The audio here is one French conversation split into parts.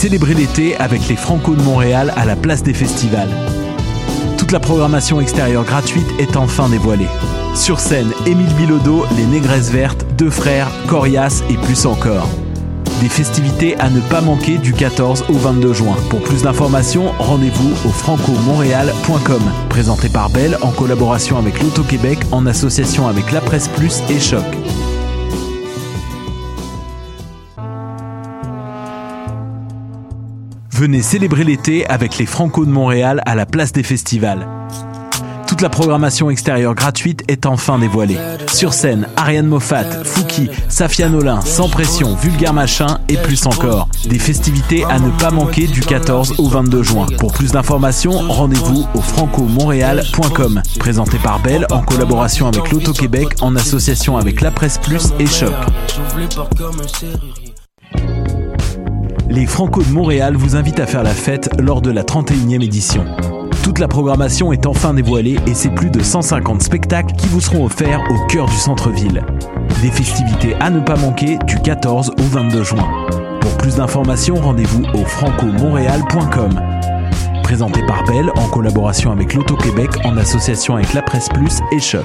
célébrer l'été avec les Franco de Montréal à la place des festivals. Toute la programmation extérieure gratuite est enfin dévoilée. Sur scène, Émile Bilodeau, Les Négresses Vertes, Deux Frères, Corias et plus encore. Des festivités à ne pas manquer du 14 au 22 juin. Pour plus d'informations, rendez-vous au francomontréal.com. Présenté par Belle en collaboration avec l'Auto-Québec en association avec La Presse Plus et Choc. Venez célébrer l'été avec les Franco de Montréal à la place des festivals. Toute la programmation extérieure gratuite est enfin dévoilée. Sur scène, Ariane Moffat, Fouki, Safia Nolin, Sans Pression, Vulgaire Machin et plus encore. Des festivités à ne pas manquer du 14 au 22 juin. Pour plus d'informations, rendez-vous au francomontréal.com. Présenté par Belle en collaboration avec l'Auto-Québec en association avec La Presse Plus et Choc. Les Franco de Montréal vous invitent à faire la fête lors de la 31e édition. Toute la programmation est enfin dévoilée et c'est plus de 150 spectacles qui vous seront offerts au cœur du centre-ville. Des festivités à ne pas manquer du 14 au 22 juin. Pour plus d'informations, rendez-vous au francomontréal.com. Présenté par Belle en collaboration avec l'Auto-Québec en association avec La Presse Plus et Choc.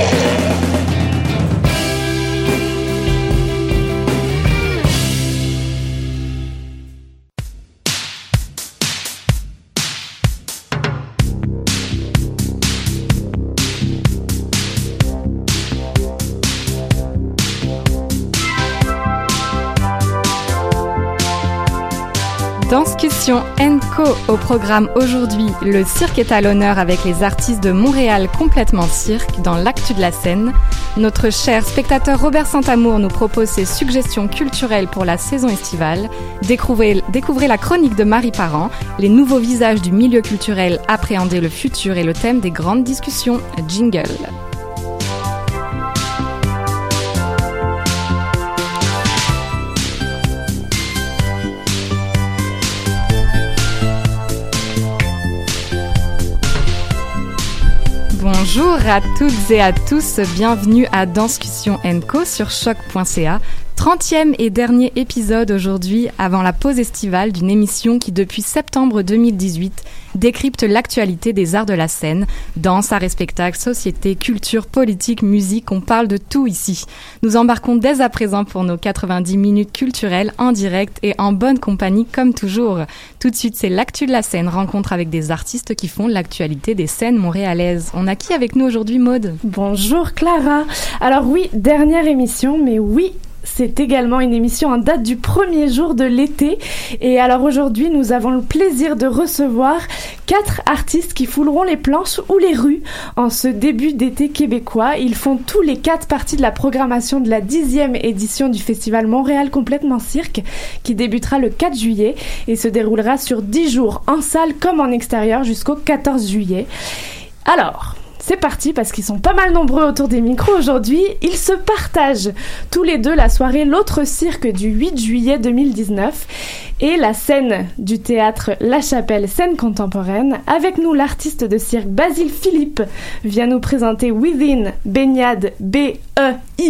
Danscussion Co au programme aujourd'hui. Le cirque est à l'honneur avec les artistes de Montréal complètement cirque dans l'actu de la scène. Notre cher spectateur Robert Santamour nous propose ses suggestions culturelles pour la saison estivale. Découvrez, découvrez la chronique de Marie Parent, les nouveaux visages du milieu culturel, appréhender le futur et le thème des grandes discussions. Jingle. Bonjour à toutes et à tous, bienvenue à Danscussion Co sur choc.ca. 30e et dernier épisode aujourd'hui avant la pause estivale d'une émission qui depuis septembre 2018 décrypte l'actualité des arts de la scène, danse, arts et spectacles, société, culture, politique, musique, on parle de tout ici. Nous embarquons dès à présent pour nos 90 minutes culturelles en direct et en bonne compagnie comme toujours. Tout de suite, c'est l'actu de la scène, rencontre avec des artistes qui font l'actualité des scènes montréalaises. On a qui avec nous aujourd'hui, Maude? Bonjour Clara. Alors oui, dernière émission, mais oui, c'est également une émission en date du premier jour de l'été. Et alors aujourd'hui, nous avons le plaisir de recevoir quatre artistes qui fouleront les planches ou les rues en ce début d'été québécois. Ils font tous les quatre parties de la programmation de la dixième édition du festival Montréal Complètement Cirque qui débutera le 4 juillet et se déroulera sur dix jours en salle comme en extérieur jusqu'au 14 juillet. Alors, c'est parti parce qu'ils sont pas mal nombreux autour des micros aujourd'hui. Ils se partagent tous les deux la soirée L'autre cirque du 8 juillet 2019 et la scène du théâtre La Chapelle scène contemporaine. Avec nous, l'artiste de cirque Basile Philippe vient nous présenter Within Baignade B-E-I-G-N-A-D-E.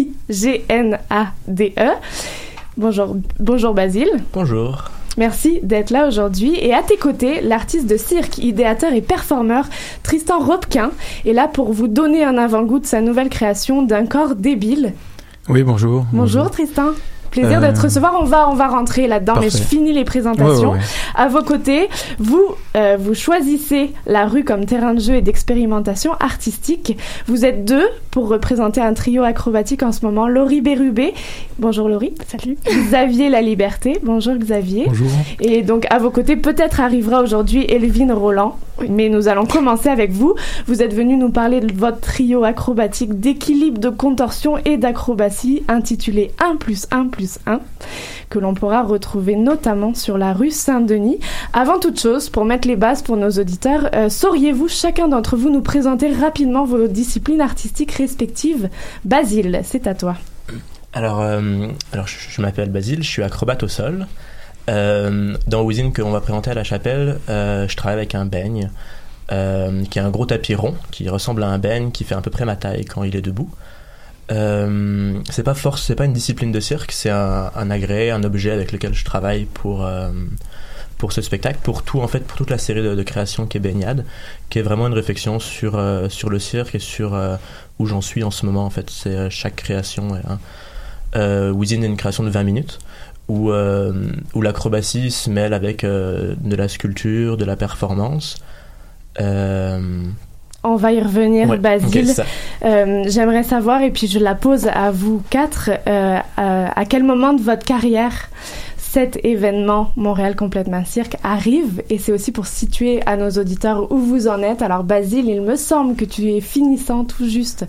Bonjour, bonjour Basile. Bonjour. Merci d'être là aujourd'hui. Et à tes côtés, l'artiste de cirque, idéateur et performeur Tristan Robquin est là pour vous donner un avant-goût de sa nouvelle création d'un corps débile. Oui, bonjour. Bonjour, Tristan. Plaisir Euh, de te recevoir. On va, on va rentrer là-dedans, mais je finis les présentations. Ouais, ouais, ouais. À vos côtés, vous, euh, vous choisissez la rue comme terrain de jeu et d'expérimentation artistique. Vous êtes deux pour représenter un trio acrobatique en ce moment. Laurie Bérubé. Bonjour Laurie. Salut. Xavier La Liberté. Bonjour Xavier. Bonjour. Et donc à vos côtés, peut-être arrivera aujourd'hui Elvin Roland. Mais nous allons commencer avec vous. Vous êtes venu nous parler de votre trio acrobatique d'équilibre, de contorsion et d'acrobatie intitulé 1 plus 1 plus 1 que l'on pourra retrouver notamment sur la rue Saint-Denis. Avant toute chose, pour mettre les bases pour nos auditeurs, euh, sauriez-vous chacun d'entre vous nous présenter rapidement vos disciplines artistiques respectives? Basile, c'est à toi. Alors, euh, alors je, m'appelle Basile, je suis acrobate au sol. Euh, dans Within que on va présenter à la chapelle, euh, je travaille avec un beigne, qui est un gros tapis rond, qui ressemble à un beigne, qui fait à peu près ma taille quand il est debout. Euh, c'est pas force, c'est pas une discipline de cirque, c'est un, un agrès, un objet avec lequel je travaille pour euh, pour ce spectacle, pour tout en fait, pour toute la série de, de créations qui est Baignade, qui est vraiment une réflexion sur euh, sur le cirque et sur euh, où j'en suis en ce moment en fait. C'est chaque création est euh, Within est une création de 20 minutes où, où l'acrobatie se mêle avec de la sculpture, de la performance. On va y revenir, ouais, Basile. Euh, J'aimerais savoir, et puis je la pose à vous quatre, euh, euh, à quel moment de votre carrière cet événement Montréal complètement cirque arrive et c'est aussi pour situer à nos auditeurs où vous en êtes. Alors Basile, il me semble que tu es finissant tout juste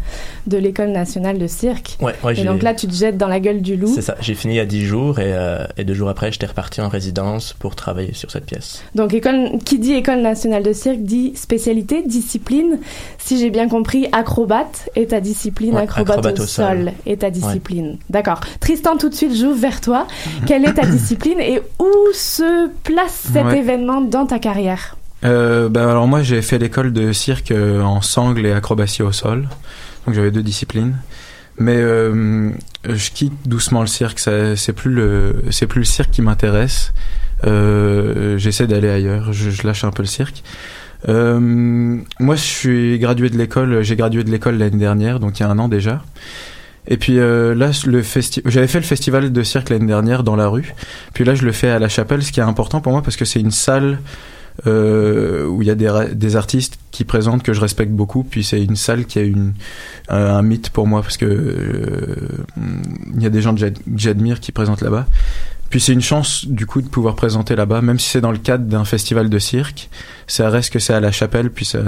de l'école nationale de cirque. Ouais, ouais, Et donc là, tu te jettes dans la gueule du loup. c'est ça. J'ai fini il y a 10 jours et, euh, et deux jours après, j'étais reparti en résidence pour travailler sur cette pièce. Donc école, qui dit école nationale de cirque dit spécialité, discipline. Si j'ai bien compris, acrobate est ta discipline, Ouais, acrobate, acrobate au, au sol, sol. est ta discipline. D'accord. Tristan, tout de suite, j'ouvre vers toi. Quelle est ta discipline et où se place cet Ouais. événement dans ta carrière Euh, bah, alors moi j'ai fait l'école de cirque euh, en sangle et acrobatie au sol, donc j'avais deux disciplines. Mais euh, je quitte doucement le cirque, c'est plus le c'est plus le cirque qui m'intéresse. Euh, J'essaie d'aller ailleurs, je, je lâche un peu le cirque. Moi je suis gradué de l'école, j'ai gradué de l'école l'année dernière, donc il y a un an déjà. Et puis euh, là, le festi j'avais fait le festival de cirque l'année dernière dans la rue. Puis là, je le fais à la chapelle, ce qui est important pour moi parce que c'est une salle euh, où il y a des, artistes qui présentent que je respecte beaucoup. Puis c'est une salle qui a une, un, un mythe pour moi parce que euh, il y a des gens que j'admire qui présentent là-bas. Puis c'est une chance du coup de pouvoir présenter là-bas, même si c'est dans le cadre d'un festival de cirque. Ça reste que c'est à la chapelle, puis ça,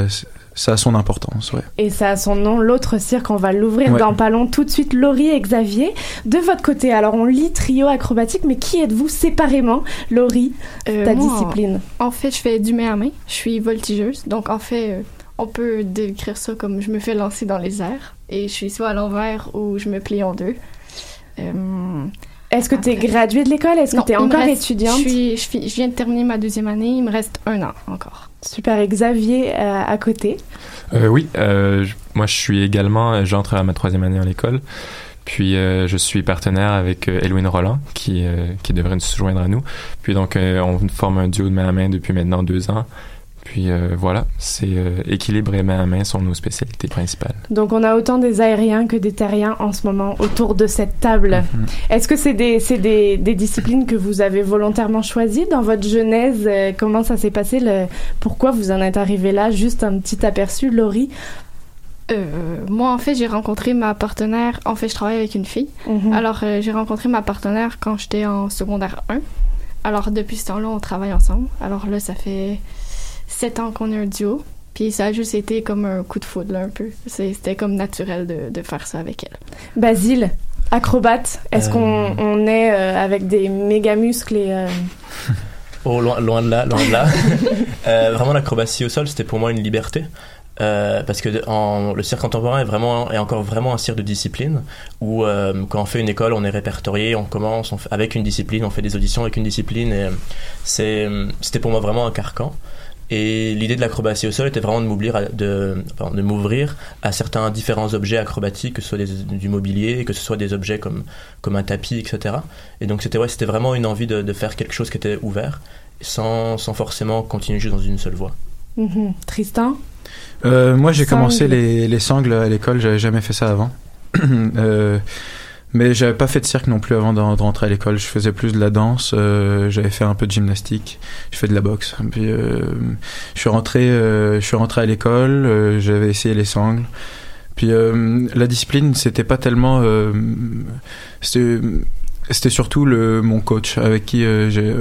ça a son importance. Ouais. Et ça a son nom, l'autre cirque, on va l'ouvrir Ouais. dans pas long. Tout de suite, Laurie et Xavier. De votre côté, alors on lit trio acrobatique, mais qui êtes-vous séparément Laurie, Euh, ta moi, discipline? En fait, je fais du main à main. Je suis voltigeuse. Donc, en fait, euh, on peut décrire ça comme je me fais lancer dans les airs. Et je suis soit à l'envers ou je me plie en deux. Euh, Est-ce que tu es graduée de l'école? Est-ce que tu es encore reste- étudiante? Je, suis, je, fi- je viens de terminer ma deuxième année. Il me reste un an encore. Super, et Xavier euh, à côté? Euh, oui, euh, je- moi je suis également, j'entre à ma troisième année à l'école. Puis euh, je suis partenaire avec euh, Elwin Roland qui, euh, qui devrait se joindre à nous. Puis donc euh, on forme un duo de main à main depuis maintenant deux ans. Puis euh, voilà, c'est euh, équilibre et main à main sont nos spécialités principales. Donc on a autant des aériens que des terriens en ce moment autour de cette table. Est-ce que c'est des, c'est des, des disciplines que vous avez volontairement choisies dans votre genèse? Euh, Comment ça s'est passé? Le... Pourquoi vous en êtes arrivé là? Juste un petit aperçu, Laurie. Euh, moi, en fait, j'ai rencontré ma partenaire. En fait, je travaille avec une fille. Mhm. Alors, euh, j'ai rencontré ma partenaire quand j'étais en secondaire 1. Alors, depuis ce temps-là, on travaille ensemble. Alors là, ça fait sept ans qu'on est un duo. Puis ça a juste été comme un coup de foudre, là, un peu. C'était comme naturel de, de faire ça avec elle. Basile, acrobate. Est-ce Euh. qu'on on est euh, avec des méga muscles et euh, Oh, loin, loin de là, loin de là. Euh, vraiment, l'acrobatie au sol, c'était pour moi une liberté. Euh, parce que en, le cirque contemporain est vraiment est encore vraiment un cirque de discipline où euh, quand on fait une école on est répertorié on commence on fait- avec une discipline on fait des auditions avec une discipline et euh, c'est c'était pour moi vraiment un carcan et l'idée de l'acrobatie au sol était vraiment de m'ouvrir à, de, pardon, de m'ouvrir à certains différents objets acrobatiques que ce soit des, du mobilier que ce soit des objets comme comme un tapis etc et donc c'était ouais c'était vraiment une envie de, de faire quelque chose qui était ouvert sans, sans forcément continuer juste dans une seule voie mhm. Tristan? Euh, moi, j'ai commencé les, les sangles à l'école, j'avais jamais fait ça avant. Euh, Mais j'avais pas fait de cirque non plus avant de, rentrer à l'école. Je faisais plus de la danse, euh, j'avais fait un peu de gymnastique, je fais de la boxe. Puis euh, je suis rentré, euh, je suis rentré à l'école, euh, j'avais essayé les sangles. Puis euh, la discipline, c'était pas tellement, euh, c'était c'était surtout le mon coach avec qui euh, j'ai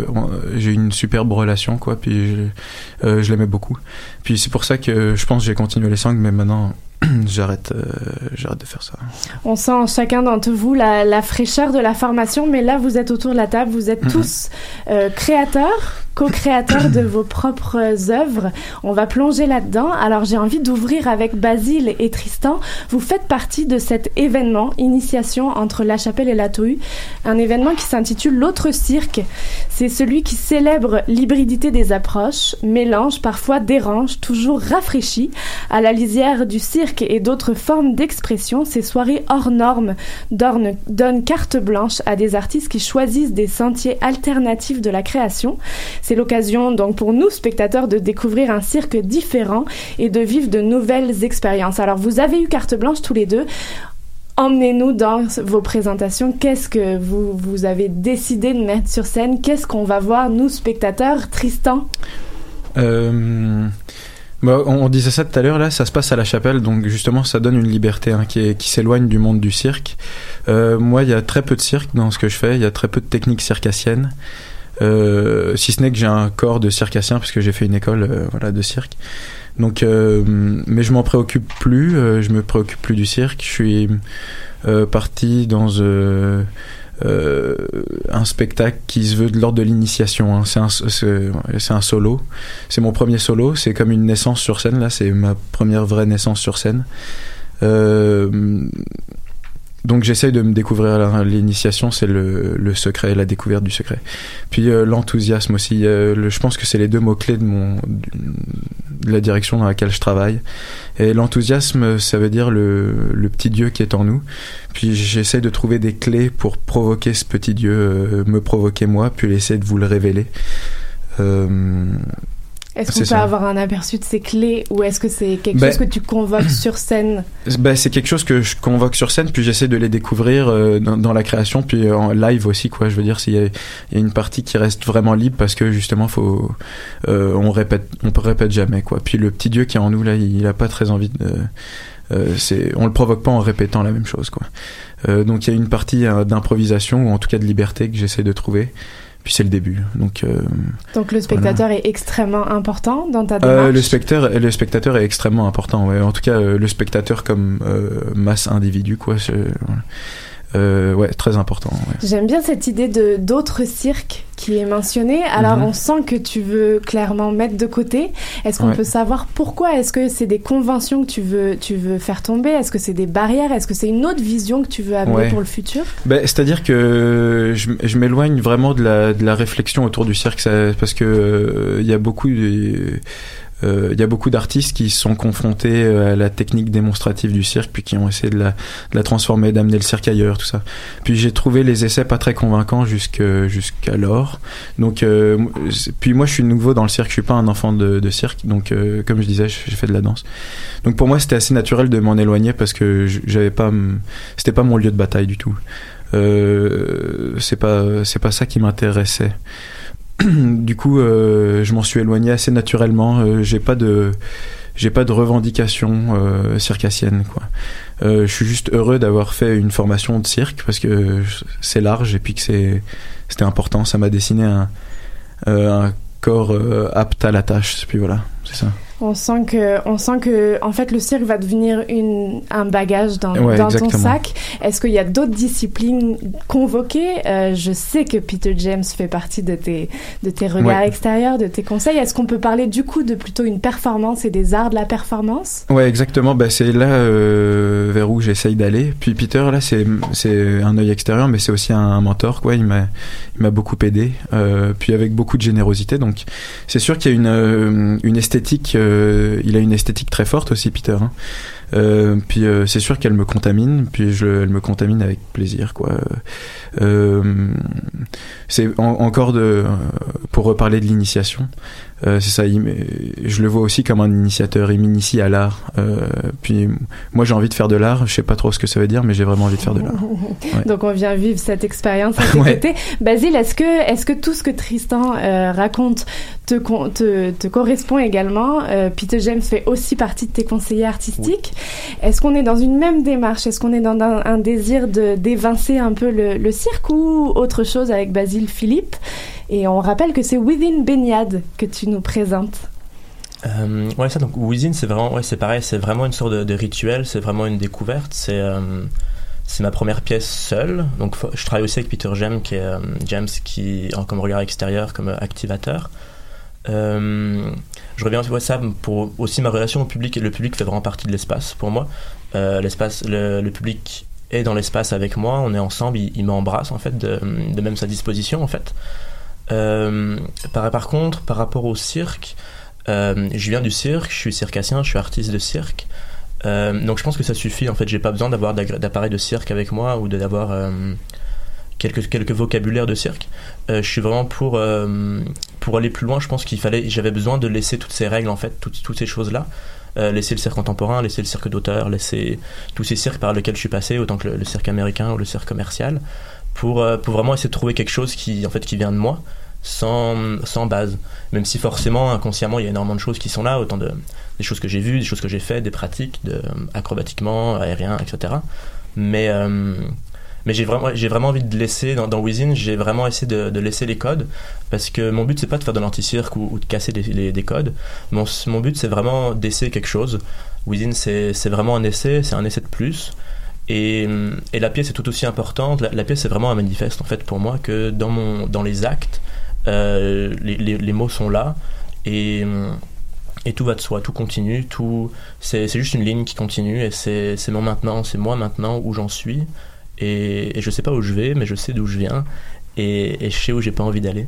j'ai une superbe relation quoi. Puis je, euh, je l'aimais beaucoup. Puis c'est pour ça que je pense que j'ai continué les sangles, mais maintenant j'arrête, euh, j'arrête de faire ça. On sent en chacun d'entre vous la, la fraîcheur de la formation, mais là, vous êtes autour de la table, vous êtes Mhm. tous euh, créateurs, co-créateurs de vos propres œuvres. On va plonger là-dedans. Alors, j'ai envie d'ouvrir avec Basile et Tristan. Vous faites partie de cet événement, initiation entre La Chapelle et la Tohu, un événement qui s'intitule L'autre cirque. C'est celui qui célèbre l'hybridité des approches, mélange, parfois dérange, toujours rafraîchi, à la lisière du cirque et d'autres formes d'expression, ces soirées hors normes donnent carte blanche à des artistes qui choisissent des sentiers alternatifs de la création. C'est l'occasion donc pour nous, spectateurs, de découvrir un cirque différent et de vivre de nouvelles expériences. Alors vous avez eu carte blanche tous les deux. Emmenez-nous dans vos présentations. Qu'est-ce que vous, vous avez décidé de mettre sur scène? Qu'est-ce qu'on va voir, nous, spectateurs? Tristan? Euh, bah, on, disait ça tout à l'heure, là, ça se passe à la chapelle, donc justement, ça donne une liberté hein, qui s'éloigne du monde du cirque. Euh, moi, il y a très peu de cirque dans ce que je fais, il y a très peu de techniques circassiennes. Euh, si ce n'est que j'ai un corps de circassien, parce que j'ai fait une école euh, voilà, de cirque. Donc, euh, mais je m'en préoccupe plus, je me préoccupe plus du cirque. Je suis parti dans un spectacle qui se veut de l'ordre de l'initiation. hein. C'est un, c'est, un solo. C'est mon premier solo. C'est comme une naissance sur scène. Là, c'est ma première vraie naissance sur scène. Donc j'essaye de me découvrir l'initiation, c'est le, le secret, la découverte du secret. Puis euh, l'enthousiasme aussi. euh, je pense que c'est les deux mots clés de mon de la direction dans laquelle je travaille. Et l'enthousiasme, ça veut dire le, le petit Dieu qui est en nous. Puis j'essaie de trouver des clés pour provoquer ce petit Dieu, euh, me provoquer moi, puis essayer de vous le révéler. Euh, Est-ce qu'on peut ça. avoir un aperçu de ces clés ou est-ce que c'est quelque Ben- chose que tu convoques sur scène Ben, c'est quelque chose que je convoque sur scène, puis j'essaie de les découvrir euh, dans, dans la création, puis euh, en live aussi, quoi. Je veux dire, s'il y, y a une partie qui reste vraiment libre parce que justement, faut, euh, on répète, on répète jamais, quoi. Puis le petit Dieu qui est en nous là, il, il a pas très envie de, euh, c'est, on le provoque pas en répétant la même chose, quoi. Euh, donc il y a une partie euh, d'improvisation ou en tout cas de liberté que j'essaie de trouver. Puis c'est le début, donc. euh, Donc le spectateur est extrêmement important dans ta démarche. euh, le spectateur, le spectateur est extrêmement important. Ouais. En tout cas, euh, le spectateur comme masse individu, quoi. voilà. Euh, ouais, très important. ouais. J'aime bien cette idée de d'autres cirques qui est mentionnée. Alors Mhm. on sent que tu veux clairement mettre de côté. Est-ce qu'on Ouais. peut savoir pourquoi? Est-ce que c'est des conventions que tu veux tu veux faire tomber? Est-ce que c'est des barrières? Est-ce que c'est une autre vision que tu veux amener Ouais. pour le futur? Ben, C'est-à-dire que je, je m'éloigne vraiment de la, de la réflexion autour du cirque, ça- parce que euh, il y a beaucoup de- euh, il y a beaucoup d'artistes qui sont confrontés euh, à la technique démonstrative du cirque, puis qui ont essayé de la, de la transformer, d'amener le cirque ailleurs, tout ça. Puis j'ai trouvé les essais pas très convaincants jusque jusqu'alors. Donc, euh, puis moi je suis nouveau dans le cirque, je suis pas un enfant de, de cirque, donc euh, comme je disais, j'ai fait de la danse. Donc pour moi c'était assez naturel de m'en éloigner parce que j'avais pas, c'était pas mon lieu de bataille du tout. Euh, c'est pas c'est pas ça qui m'intéressait. du coup, euh, je m'en suis éloigné assez naturellement. Euh, j'ai pas de j'ai pas de revendication euh, circassienne quoi. Je suis juste heureux d'avoir fait une formation de cirque parce que c'est large et puis que c'est c'était important. Ça m'a dessiné un un corps apte à la tâche. Puis voilà, c'est ça. On sent que on sent que en fait le cirque va devenir une un bagage dans, Ouais, dans ton sac. Est-ce qu'il y a d'autres disciplines convoquées? Euh, Je sais que Peter James fait partie de tes de tes regards Ouais. extérieurs, de tes conseils. Est-ce qu'on peut parler du coup de plutôt une performance et des arts de la performance? Ouais, exactement. Bah, c'est là euh, vers où j'essaye d'aller. Puis Peter, là, c'est c'est un œil extérieur, mais c'est aussi un, un mentor, quoi. Il m'a il m'a beaucoup aidé, euh, puis avec beaucoup de générosité. Donc, c'est sûr qu'il y a une une esthétique. euh, il a une esthétique très forte aussi, Peter. hein. Euh, puis euh, c'est sûr qu'elle me contamine, puis je, elle me contamine avec plaisir, quoi. Euh, c'est encore de, pour reparler de l'initiation. Euh, c'est ça, je le vois aussi comme un initiateur. Il m'initie à l'art. Euh, puis moi, j'ai envie de faire de l'art. Je sais pas trop ce que ça veut dire, mais j'ai vraiment envie de faire de l'art. Donc on vient vivre cette expérience à tes côtés. Basile, est-ce que, est-ce que tout ce que Tristan euh, raconte te, te, te, correspond également Peter James fait aussi partie de tes conseillers artistiques? Est-ce qu'on est dans une même démarche? Est-ce qu'on est dans un, désir de d'évincer un peu le, le cirque ou autre chose avec Basile Philippe? Et on rappelle que c'est Within Baignade que tu nous présentes. Euh, ouais, ça, donc Within, c'est vraiment, ouais, c'est pareil, c'est vraiment une sorte de, rituel, c'est vraiment une découverte. C'est euh, c'est ma première pièce seule. Donc, je travaille aussi avec Peter James, qui est euh, James, qui comme regard extérieur, comme activateur. je reviens sur ça pour aussi ma relation au public. Et le public fait vraiment partie de l'espace pour moi. l'espace, le, public est dans l'espace avec moi. On est ensemble. Il, m'embrasse en fait de, de, même sa disposition en fait. Euh, par, par, contre, par rapport au cirque, euh, je viens du cirque, je suis circassien, je suis artiste de cirque. Euh, donc je pense que ça suffit. En fait, j'ai pas besoin d'avoir d'appareil de cirque avec moi ou d'avoir quelques quelques vocabulaires de cirque. je suis vraiment pour pour aller plus loin. Je pense qu'il fallait, j'avais besoin de laisser toutes ces règles en fait, toutes, toutes ces choses là. laisser le cirque contemporain, laisser le cirque d'auteur, laisser tous ces cirques par lesquels je suis passé, autant que le cirque américain ou le cirque commercial pour, euh, pour vraiment essayer de trouver quelque chose qui, en fait, qui vient de moi, sans, sans base. Même si forcément, inconsciemment, il y a énormément de choses qui sont là, autant de, des choses que j'ai vues, des choses que j'ai faites, des pratiques, de, acrobatiquement, aérien, etc. Mais, euh, mais j'ai vraiment, vraiment envie de laisser, dans, dans j'ai vraiment essayé de, laisser les codes, parce que mon but, c'est pas de faire de l'anti-cirque ou, de casser les, les, codes. Mon, mon but, c'est vraiment d'essayer quelque chose. Within, c'est, c'est vraiment un essai, c'est un essai de plus. Et, et, la pièce est tout aussi importante. La, pièce est vraiment un manifeste en fait pour moi que dans mon dans les actes, euh, les, les, mots sont là et et tout va de soi, tout continue, tout c'est juste une ligne qui continue et c'est mon maintenant, c'est moi maintenant où j'en suis et, et, je sais pas où je vais, mais je sais d'où je viens et, et je sais où j'ai pas envie d'aller.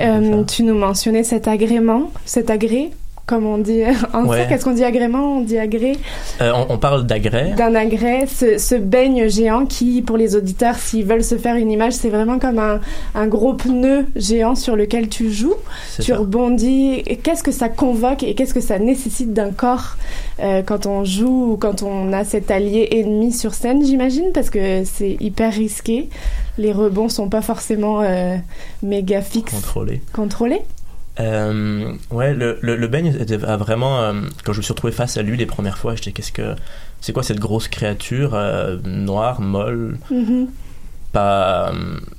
Euh, tu nous mentionnais cet agrément, cet agré comme on dit en ouais. Est-ce qu'on dit agrément On dit agré? Euh, on, parle d'agrès. D'un agrès, ce, ce, beigne géant qui, pour les auditeurs, s'ils veulent se faire une image, c'est vraiment comme un, un, gros pneu géant sur lequel tu joues. Tu rebondis. Qu'est-ce que ça convoque et qu'est-ce que ça nécessite d'un corps euh, quand on joue ou quand on a cet allié ennemi sur scène, j'imagine, parce que c'est hyper risqué. Les rebonds sont pas forcément euh, méga fixes. Contrôlés. Contrôlés euh, ouais, le, le, le beigne était vraiment. Euh, quand je me suis retrouvé face à lui les premières fois, j'étais qu'est-ce que. C'est quoi cette grosse créature euh, noire, molle, mm-hmm. pas.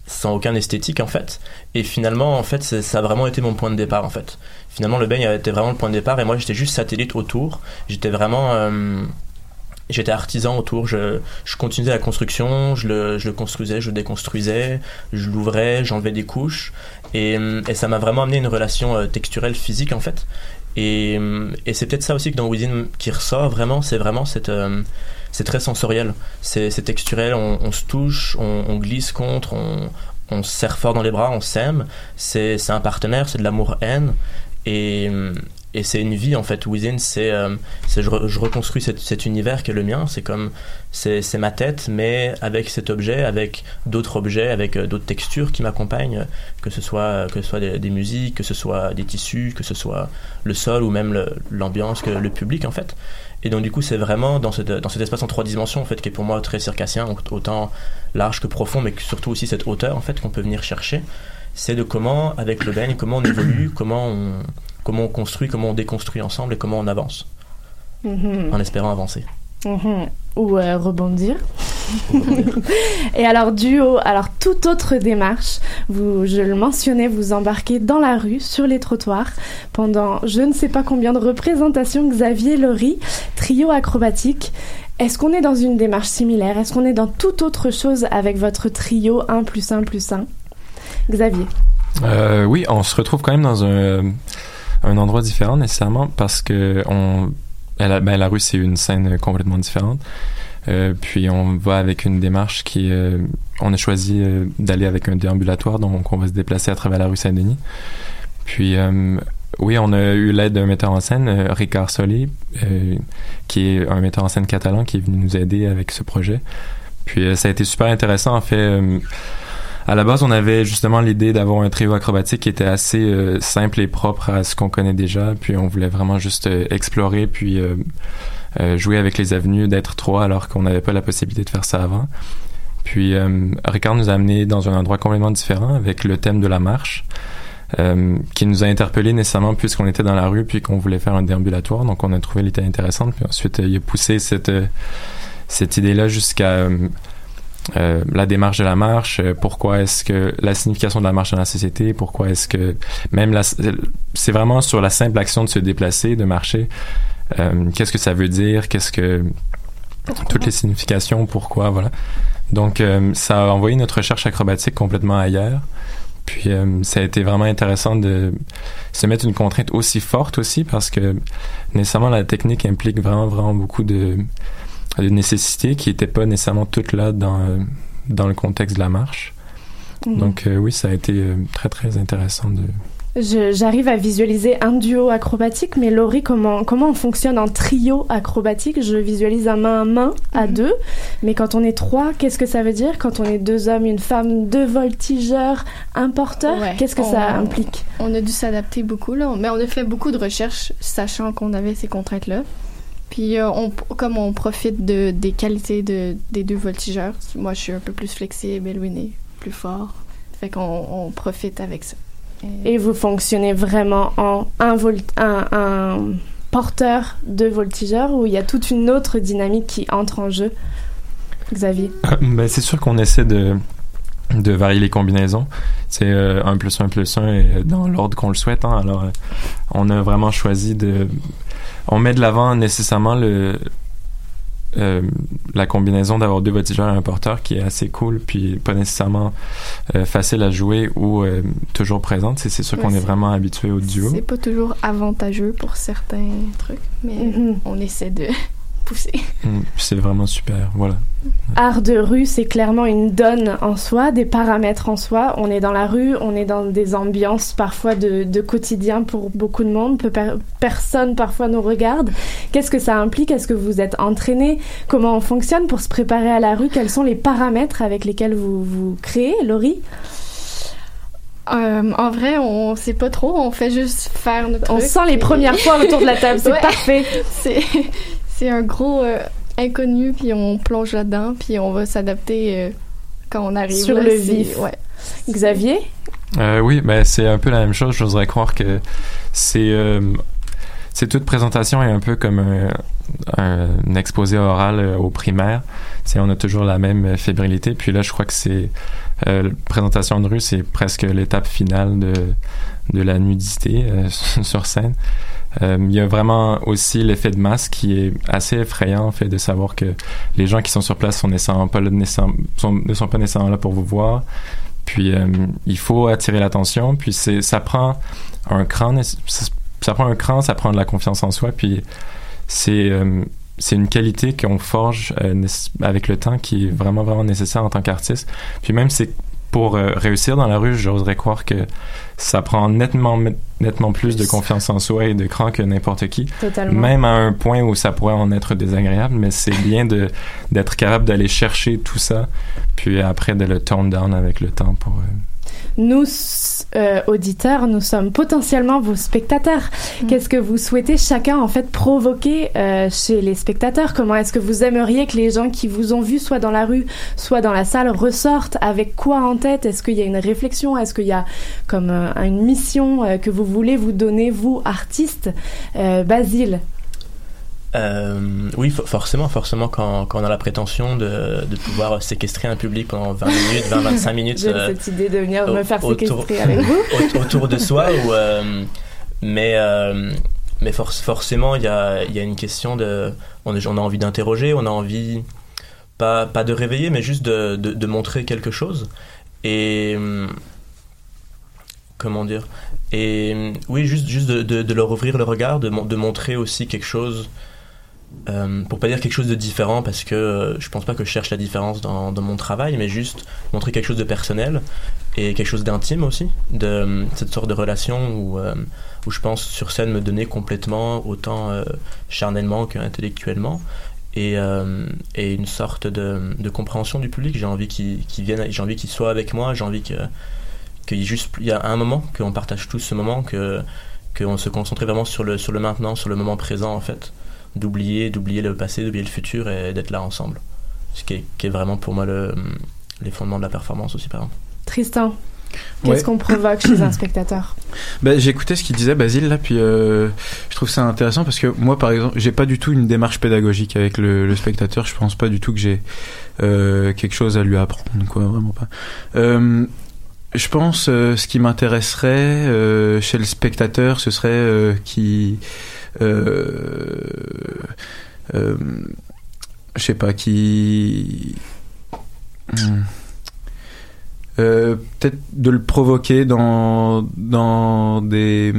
sans aucun esthétique en fait. Et finalement, en fait, ça a vraiment été mon point de départ en fait. Finalement, le beigne a été vraiment le point de départ et moi j'étais juste satellite autour. J'étais vraiment j'étais artisan autour. Je, je, continuais la construction, je le, je le construisais, je le déconstruisais, je l'ouvrais, j'enlevais des couches. Et, ça m'a vraiment amené une relation euh, texturelle physique en fait. Et, c'est peut-être ça aussi que dans Within qui ressort vraiment, c'est vraiment cette. Euh, c'est très sensoriel, c'est texturel, on, se touche, on, on glisse contre, on, on se serre fort dans les bras, on s'aime, c'est un partenaire, c'est de l'amour-haine. Et, et c'est une vie en fait. Within, c'est, euh, je, reconstruis cet, univers qui est le mien. C'est comme, c'est, ma tête, mais avec cet objet, avec d'autres objets, avec euh, d'autres textures qui m'accompagnent, que ce soit, que ce soit des, musiques, que ce soit des tissus, que ce soit le sol ou même l'ambiance, le, le public en fait. Et donc du coup, c'est vraiment dans, cette, dans cet espace en trois dimensions en fait qui est pour moi très circassien, autant large que profond, mais surtout aussi cette hauteur en fait qu'on peut venir chercher. C'est de comment, avec le baigne, comment on évolue, comment on comment on construit, comment on déconstruit ensemble et comment on avance. Mm-hmm. En espérant avancer. Mm-hmm. Ou euh, rebondir. et alors duo, alors toute autre démarche, vous, je le mentionnais, vous embarquez dans la rue, sur les trottoirs, pendant je ne sais pas combien de représentations, Xavier Laurie, trio acrobatique. Est-ce qu'on est dans une démarche similaire? Est-ce qu'on est dans toute autre chose avec votre trio 1 plus 1 plus 1 Xavier euh, Oui, on se retrouve quand même dans un un endroit différent nécessairement parce que on, la, ben, la rue c'est une scène complètement différente. Euh, puis on va avec une démarche qui, euh, on a choisi euh, d'aller avec un déambulatoire, donc on va se déplacer à travers la rue Saint-Denis. Puis oui, on a eu l'aide d'un metteur en scène, euh, Ricard euh, qui est un metteur en scène catalan qui est venu nous aider avec ce projet. Puis euh, ça a été super intéressant. En fait, euh, à la base, on avait justement l'idée d'avoir un trio acrobatique qui était assez euh, simple et propre à ce qu'on connaît déjà. Puis on voulait vraiment juste euh, explorer, puis euh, euh, jouer avec les avenues d'être trois alors qu'on n'avait pas la possibilité de faire ça avant. Puis Ricard nous a amené dans un endroit complètement différent avec le thème de la marche. euh, qui nous a interpellé nécessairement puisqu'on était dans la rue puis qu'on voulait faire un déambulatoire donc on a trouvé l'idée intéressante puis ensuite il a poussé cette euh, cette idée-là jusqu'à euh, la démarche de la marche, euh, pourquoi est-ce que la signification de la marche dans la société, pourquoi est-ce que même la, c'est vraiment sur la simple action de se déplacer, de marcher, euh, qu'est-ce que ça veut dire, qu'est-ce que toutes les significations, pourquoi, voilà. Donc euh, ça a envoyé notre recherche acrobatique complètement ailleurs. Puis euh, ça a été vraiment intéressant de se mettre une contrainte aussi forte aussi parce que nécessairement la technique implique vraiment vraiment beaucoup de de nécessités qui n'étaient pas nécessairement toutes là dans, euh, dans le contexte de la marche. Mhm. Donc euh, oui, ça a été euh, très très intéressant de... Je- J'arrive à visualiser un duo acrobatique, mais Laurie, comment, comment on fonctionne en trio acrobatique? Je visualise un main à main à Mhm. deux, mais quand on est trois, qu'est-ce que ça veut dire? Quand on est deux hommes, une femme, deux voltigeurs, un porteur, Ouais. qu'est-ce que ça implique? On a dû s'adapter beaucoup, là. Mais on a fait beaucoup de recherches, sachant qu'on avait ces contraintes-là. Puis, euh, on, comme on profite de, des qualités de, des deux voltigeurs, moi, je suis un peu plus flexible, est plus fort. Fait qu'on on profite avec ça. Et vous fonctionnez vraiment en un, vol- un, un porteur, deux voltigeurs, ou il y a toute une autre dynamique qui entre en jeu? Xavier? Ben, c'est sûr qu'on essaie de, de varier les combinaisons. C'est euh, 1 plus 1 plus 1 et dans l'ordre qu'on le souhaite. hein. Alors, euh, on a vraiment choisi de... On met de l'avant nécessairement le... euh, la combinaison d'avoir deux voltigeurs et un porteur qui est assez cool puis pas nécessairement euh, facile à jouer ou euh, toujours présente c'est c'est sûr Ouais, qu'on est vraiment habitué au duo C'est pas toujours avantageux pour certains trucs, mais Mhm. on essaie de pousser. Mm, c'est vraiment super voilà Art de rue, c'est clairement une donne en soi, des paramètres en soi. On est dans la rue, on est dans des ambiances parfois de, de quotidien pour beaucoup de monde. Peu personne parfois nous regarde. Qu'est-ce que ça implique? Est-ce que vous êtes entraîné? Comment on fonctionne pour se préparer à la rue? Quels sont les paramètres avec lesquels vous, vous créez, Laurie? Euh, en vrai, on sait pas trop, on fait juste faire notre On truc, sent les premières fois autour de la table, c'est Ouais. parfait. C'est un gros euh, inconnu, puis on plonge là-dedans, puis on va s'adapter euh, quand on arrive. Sur là, le vif. Ouais. Xavier? Euh, oui, ben c'est un peu la même chose. J'oserais croire que c'est euh, c'est toute présentation est un peu comme un, un exposé oral euh, au primaire. C'est on a toujours la même fébrilité. Puis là, je crois que c'est euh, la présentation de rue, c'est presque l'étape finale de de la nudité euh, sur scène. Euh, il y a vraiment aussi l'effet de masse qui est assez effrayant, en fait, de savoir que les gens qui sont sur place ne sont pas nécessairement là pour vous voir. Puis euh, il faut attirer l'attention. Puis ça prend un cran, ça, prend un cran, ça prend de la confiance en soi. Puis c'est euh, c'est une qualité qu'on forge avec le temps qui est vraiment vraiment nécessaire en tant qu'artiste. Puis même c'est pour euh, réussir dans la rue, j'oserais croire que ça prend nettement nettement plus de confiance en soi et de cran que n'importe qui. Totalement. Même à un point où ça pourrait en être désagréable, mais c'est bien de d'être capable d'aller chercher tout ça, puis après de le tone down avec le temps pour. euh, Nous, euh, auditeurs, nous sommes potentiellement vos spectateurs. Qu'est-ce que vous souhaitez chacun en fait provoquer euh, chez les spectateurs? Comment est-ce que vous aimeriez que les gens qui vous ont vu soit dans la rue, soit dans la salle ressortent? Avec quoi en tête? Est-ce qu'il y a une réflexion? Est-ce qu'il y a comme euh, une mission euh, que vous voulez vous donner, vous, artistes? Euh, Basile Euh, oui, fo- forcément, forcément, quand, quand on a la prétention de, de pouvoir séquestrer un public pendant 20 minutes, 20-25 minutes J'ai euh, cette idée de venir me faire autour- séquestrer avec vous. au- autour de soi, ou, euh, mais, mais for- forcément, il y a, y a une question de. On, a- on a envie d'interroger, on a envie, pas, pas de réveiller, mais juste de, de, de montrer quelque chose. Et. hum, Comment dire? Et oui, juste, juste de, leur ouvrir le regard, de montrer aussi quelque chose. Euh, pour pas dire quelque chose de différent parce que euh, je pense pas que je cherche la différence dans, mon travail mais juste montrer quelque chose de personnel et quelque chose d'intime aussi, de cette sorte de relation où, euh, où je pense sur scène me donner complètement, autant euh, charnellement qu'intellectuellement, et, euh, et une sorte de, de, compréhension du public. J'ai envie qu'il qu vienne, j'ai envie qu'il soit avec moi, j'ai envie qu'il y juste il y a un moment qu'on partage tous ce moment que qu'on se concentre vraiment sur le sur le maintenant, sur le moment présent en fait, d'oublier d'oublier le passé, d'oublier le futur et d'être là ensemble. Ce qui est, qui est vraiment pour moi le, les fondements de la performance aussi par exemple. Tristan, qu'est-ce Ouais. qu'on provoque chez un spectateur Bah, j'ai écouté ce qu'il disait Basile là, puis euh, je trouve ça intéressant parce que moi, par exemple, j'ai pas du tout une démarche pédagogique avec le, le spectateur. Je pense pas du tout que j'ai euh, quelque chose à lui apprendre, quoi, vraiment pas. Euh, je pense euh, ce qui m'intéresserait euh, chez le spectateur, ce serait qui, euh, je sais pas, qui. Hmm. Euh, peut-être de le provoquer dans dans des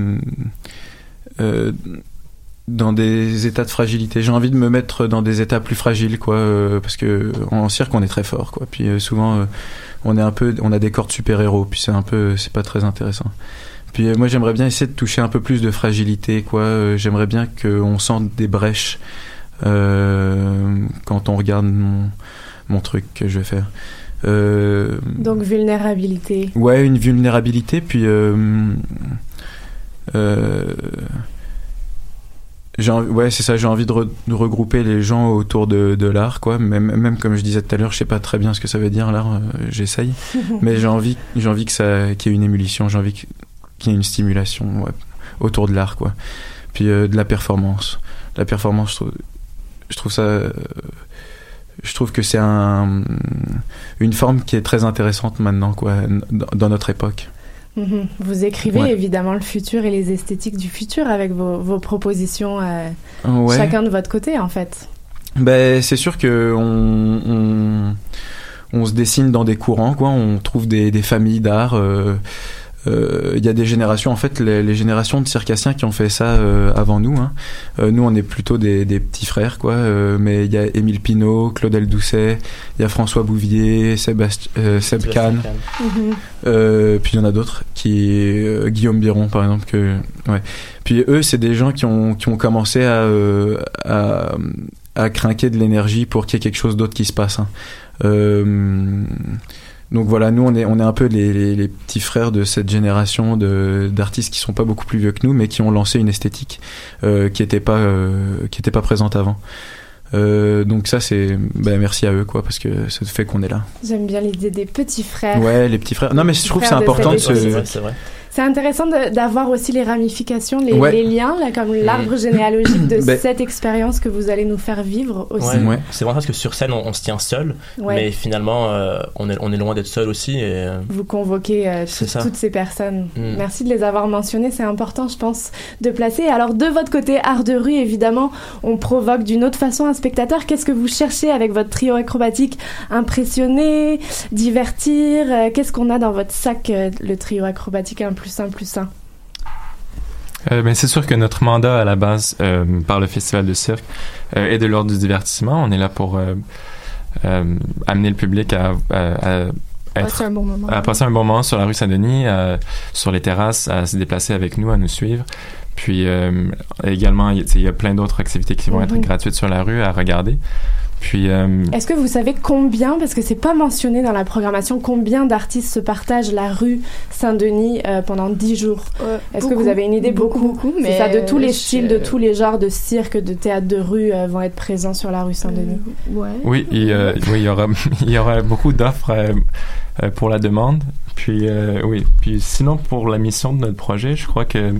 euh, dans des états de fragilité. J'ai envie de me mettre dans des états plus fragiles, quoi, euh, parce que en cirque on est très fort, quoi. Puis euh, souvent euh, on est un peu, on a des cordes super héros, puis c'est un peu, c'est pas très intéressant. Puis euh, moi j'aimerais bien essayer de toucher un peu plus de fragilité, quoi. Euh, j'aimerais bien qu'on sente des brèches euh, quand on regarde mon mon truc que je vais faire. Euh, Donc vulnérabilité. Ouais, une vulnérabilité, puis euh, euh, ouais, c'est ça. J'ai envie de, re- de regrouper les gens autour de, de l'art, quoi. Même, même comme je disais tout à l'heure, je sais pas très bien ce que ça veut dire l'art. J'essaye, mais j'ai envie, j'ai envie que ça, qu'il y ait une émulation. J'ai envie que- qu'il y ait une stimulation ouais, autour de l'art, quoi. Puis euh, de la performance. La performance, je trouve, je trouve ça. euh, je trouve que c'est un, une forme qui est très intéressante maintenant, quoi, dans, notre époque. Mhm. Vous écrivez Ouais. évidemment le futur et les esthétiques du futur avec vos, vos propositions, euh, Ouais. chacun de votre côté en fait. Ben, c'est sûr que on, on, on se dessine dans des courants, quoi. On trouve des, des familles d'art. euh, Il y a des générations, en fait, les, les générations de circassiens qui ont fait ça euh, avant nous. Hein. Euh, nous, on est plutôt des, des petits frères, quoi. euh, mais il y a Émile Pinault, Claudel Doucet, il y a François Bouvier, Sébastien, euh, Seb Kahn. Euh, puis il y en a d'autres qui euh, Guillaume Biron par exemple que ouais puis eux c'est des gens qui ont qui ont commencé à euh, à, à craquer de l'énergie pour qu'il y ait quelque chose d'autre qui se passe hein. Euh, donc voilà nous on est on est un peu les, les, les petits frères de cette génération de d'artistes qui sont pas beaucoup plus vieux que nous mais qui ont lancé une esthétique euh, qui était pas euh, qui était pas présente avant euh, donc ça c'est ben, merci à eux quoi parce que ça fait qu'on est là J'aime bien l'idée des petits frères. Ouais, les petits frères. Non, mais je trouve que c'est important de se. C'est vrai. Intéressant d'avoir aussi les ramifications, les, Ouais. les liens, là, comme l'arbre généalogique de Ben- cette expérience que vous allez nous faire vivre aussi. Ouais. Ouais. C'est vraiment parce que sur scène on, on se tient seul, Ouais. mais finalement euh, on, est, on est loin d'être seul aussi. Et, euh, Vous convoquez euh, tout- toutes ces personnes. Mm. Merci de les avoir mentionnées, c'est important, je pense, de placer. Alors, de votre côté, art de rue, évidemment, on provoque d'une autre façon un spectateur. Qu'est-ce que vous cherchez avec votre trio acrobatique Impressionner, divertir euh, Qu'est-ce qu'on a dans votre sac, euh, le trio acrobatique 1 plus 1 plus 1 Euh, ben, c'est sûr que notre mandat à la base euh, par le Festival de cirque euh, est de l'ordre du divertissement. On est là pour amener le public à, à- à être C'est un bon moment. à passer un bon moment sur la rue Saint-Denis, sur les terrasses, à se déplacer avec nous, à nous suivre. Puis également, il y a- tu sais, il y a plein d'autres activités qui vont être Mhm. gratuites sur la rue à regarder. Puis euh, Est-ce que vous savez combien, parce que c'est pas mentionné dans la programmation, combien d'artistes se partagent la rue Saint-Denis euh, pendant 10 jours? Euh, Est-ce que vous avez une idée? Beaucoup, beaucoup, mais C'est ça, de tous les euh, styles, je- de tous les genres de cirque, de théâtre de rue euh, vont être présents sur la rue Saint-Denis. Euh, ouais. oui, il, oui, il y aura, il y aura beaucoup d'offres pour la demande. Puis euh, oui, puis sinon pour la mission de notre projet, je crois que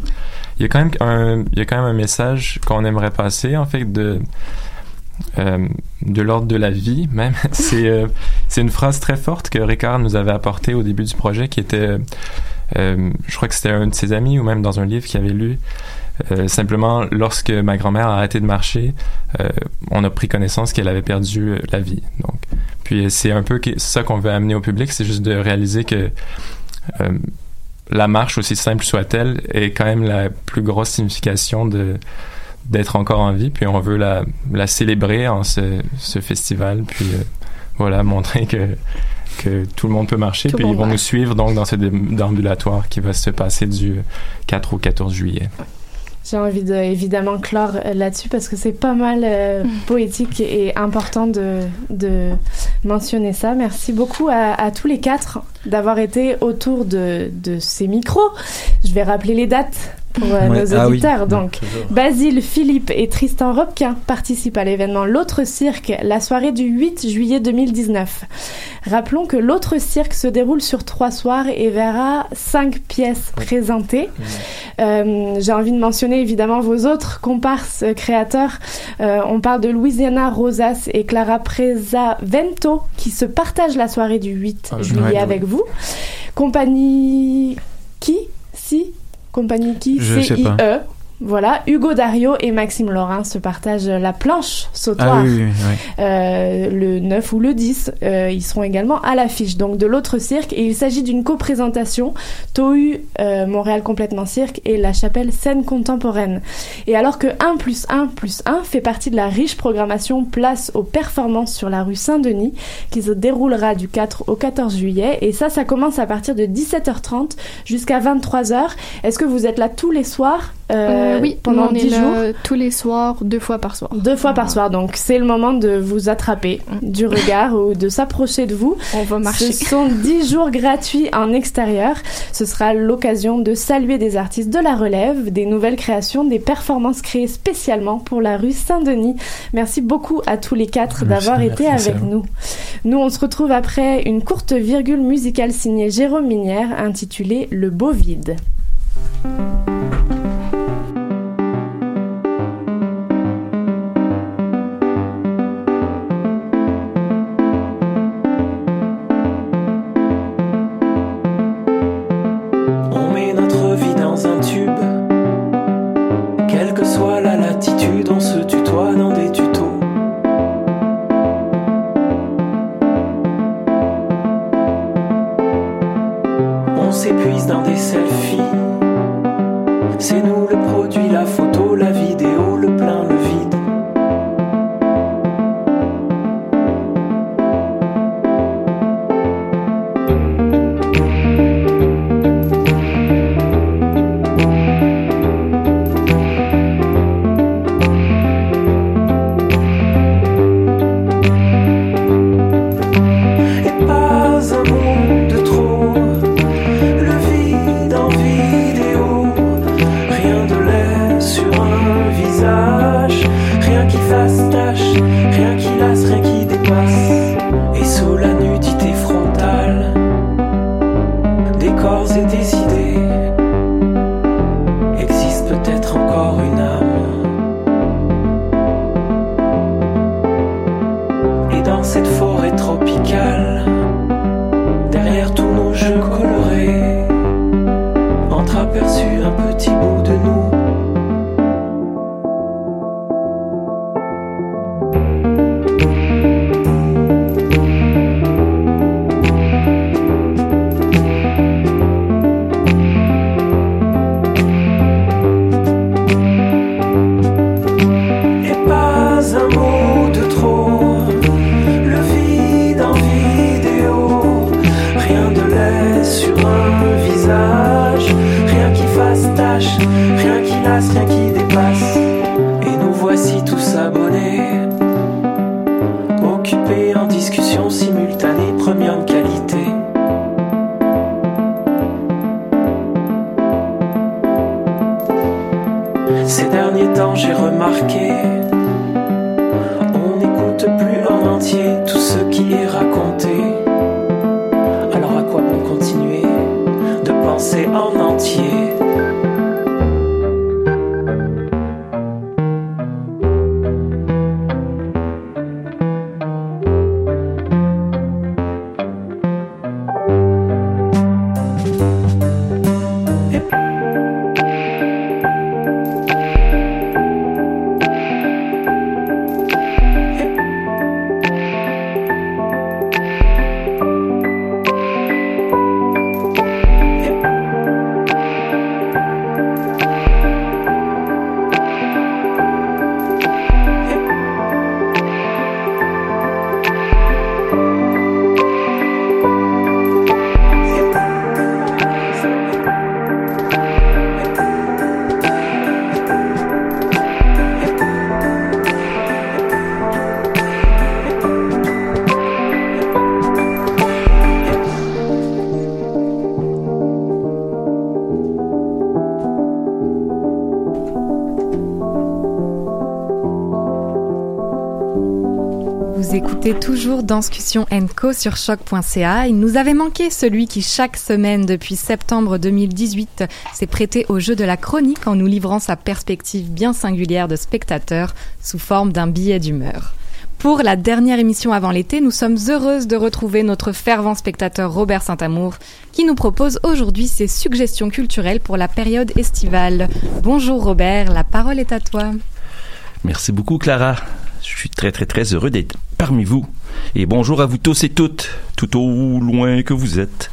il y a quand même un, il y a quand même un message qu'on aimerait passer en fait de euh, de l'ordre de la vie même. c'est euh, c'est une phrase très forte que Ricard nous avait apportée au début du projet, qui était, euh, je crois que c'était un de ses amis ou même dans un livre qu'il avait lu. Simplement, lorsque ma grand-mère a arrêté de marcher, on a pris connaissance qu'elle avait perdu la vie. Donc, puis c'est un peu ça qu'on veut amener au public, c'est juste de réaliser que la marche, aussi simple soit-elle, est quand même la plus grosse signification de d'être encore en vie. Puis on veut la, la célébrer en ce, ce festival. Puis euh, voilà, montrer que que tout le monde peut marcher. Tout puis ils vont nous suivre donc dans ce dé- déambulatoire qui va se passer du 4 au 14 juillet. J'ai envie de évidemment clore euh, là-dessus parce que c'est pas mal euh, poétique et important de, de mentionner ça. Merci beaucoup à, à tous les quatre d'avoir été autour de, de ces micros. Je vais rappeler les dates pour euh, Ouais, nos ah oui. auditeurs. Donc. Basile, Philippe et Tristan Robquin participent à l'événement L'autre cirque la soirée du 8 juillet 2019. Rappelons que l'autre cirque se déroule sur trois soirs et verra cinq pièces présentées. Euh, J'ai envie de mentionner évidemment vos autres comparses euh, créateurs. Euh, on parle de Louisiana Rosas et Clara Preza Vento qui se partagent la soirée du 8 Ah, juillet ouais. avec vous. Compagnie qui Si? Compagnie qui Je sais pas. Voilà, Hugo Dario et Maxime Laurin se partagent la planche sautoir Ah oui, oui, oui. euh, le 9 ou le 10. euh, ils seront également à l'affiche donc de l'autre cirque et il s'agit d'une coprésentation Tohu euh, Montréal complètement cirque et la chapelle scène contemporaine. Et alors que 1 plus 1 plus 1 fait partie de la riche programmation place aux performances sur la rue Saint-Denis qui se déroulera du 4 au 14 juillet et ça ça commence à partir de 17h30 jusqu'à 23h. Est-ce que vous êtes là tous les soirs euh, Euh, oui, pendant on est 10 jours là tous les soirs, deux fois par soir. deux fois par soir, donc c'est le moment de vous attraper du regard ou de s'approcher de vous. On va marcher. Ce sont 10 jours gratuits en extérieur. Ce sera l'occasion de saluer des artistes de la relève, des nouvelles créations, des performances créées spécialement pour la rue Saint-Denis. Merci beaucoup à tous les quatre d'avoir été merci, avec nous. Nous, on se retrouve après une courte virgule musicale signée Jérôme Minière intitulée Le beau vide. Toujours Danscussion Co sur choc.ca. Il nous avait manqué celui qui chaque semaine depuis septembre 2018 s'est prêté au jeu de la chronique en nous livrant sa perspective bien singulière de spectateur sous forme d'un billet d'humeur. Pour la dernière émission avant l'été, nous sommes heureuses de retrouver notre fervent spectateur Robert Saint-Amour qui nous propose aujourd'hui ses suggestions culturelles pour la période estivale. Bonjour Robert, la parole est à toi. Merci beaucoup Clara. Je suis très très très heureux d'être parmi vous. Et bonjour à vous tous et toutes, tout au loin que vous êtes.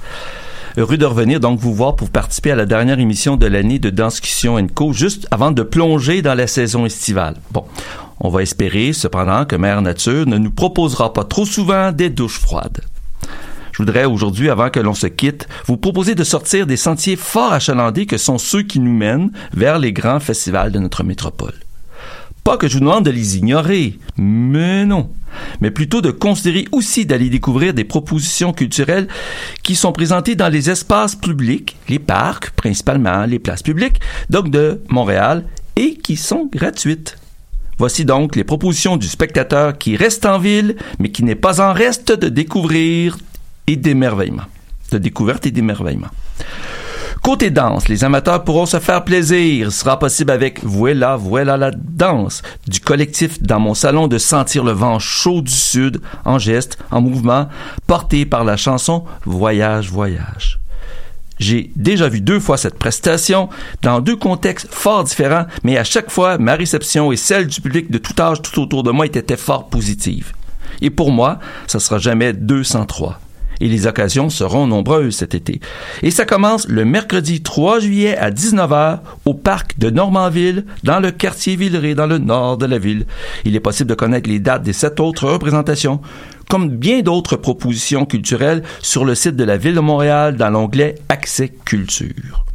Heureux de revenir donc vous voir pour participer à la dernière émission de l'année de Danscussion Co, juste avant de plonger dans la saison estivale. Bon, on va espérer cependant que Mère Nature ne nous proposera pas trop souvent des douches froides. Je voudrais aujourd'hui, avant que l'on se quitte, vous proposer de sortir des sentiers fort achalandés que sont ceux qui nous mènent vers les grands festivals de notre métropole. Pas que je vous demande de les ignorer, mais non. Mais plutôt de considérer aussi d'aller découvrir des propositions culturelles qui sont présentées dans les espaces publics, les parcs, principalement les places publiques, donc de Montréal, et qui sont gratuites. Voici donc les propositions du spectateur qui reste en ville, mais qui n'est pas en reste de découvrir et d'émerveillement. De découverte et d'émerveillement. Côté danse, les amateurs pourront se faire plaisir. Ce sera possible avec Voilà, voilà la danse du collectif dans mon salon de sentir le vent chaud du sud en geste, en mouvement, porté par la chanson Voyage, voyage. J'ai déjà vu deux fois cette prestation dans deux contextes fort différents, mais à chaque fois, ma réception et celle du public de tout âge tout autour de moi étaient fort positives. Et pour moi, ça sera jamais 203 et les occasions seront nombreuses cet été. Et ça commence le mercredi 3 juillet à 19h au parc de Normanville, dans le quartier Villeray, dans le nord de la ville. Il est possible de connaître les dates des sept autres représentations, comme bien d'autres propositions culturelles sur le site de la Ville de Montréal dans l'onglet Accès Culture.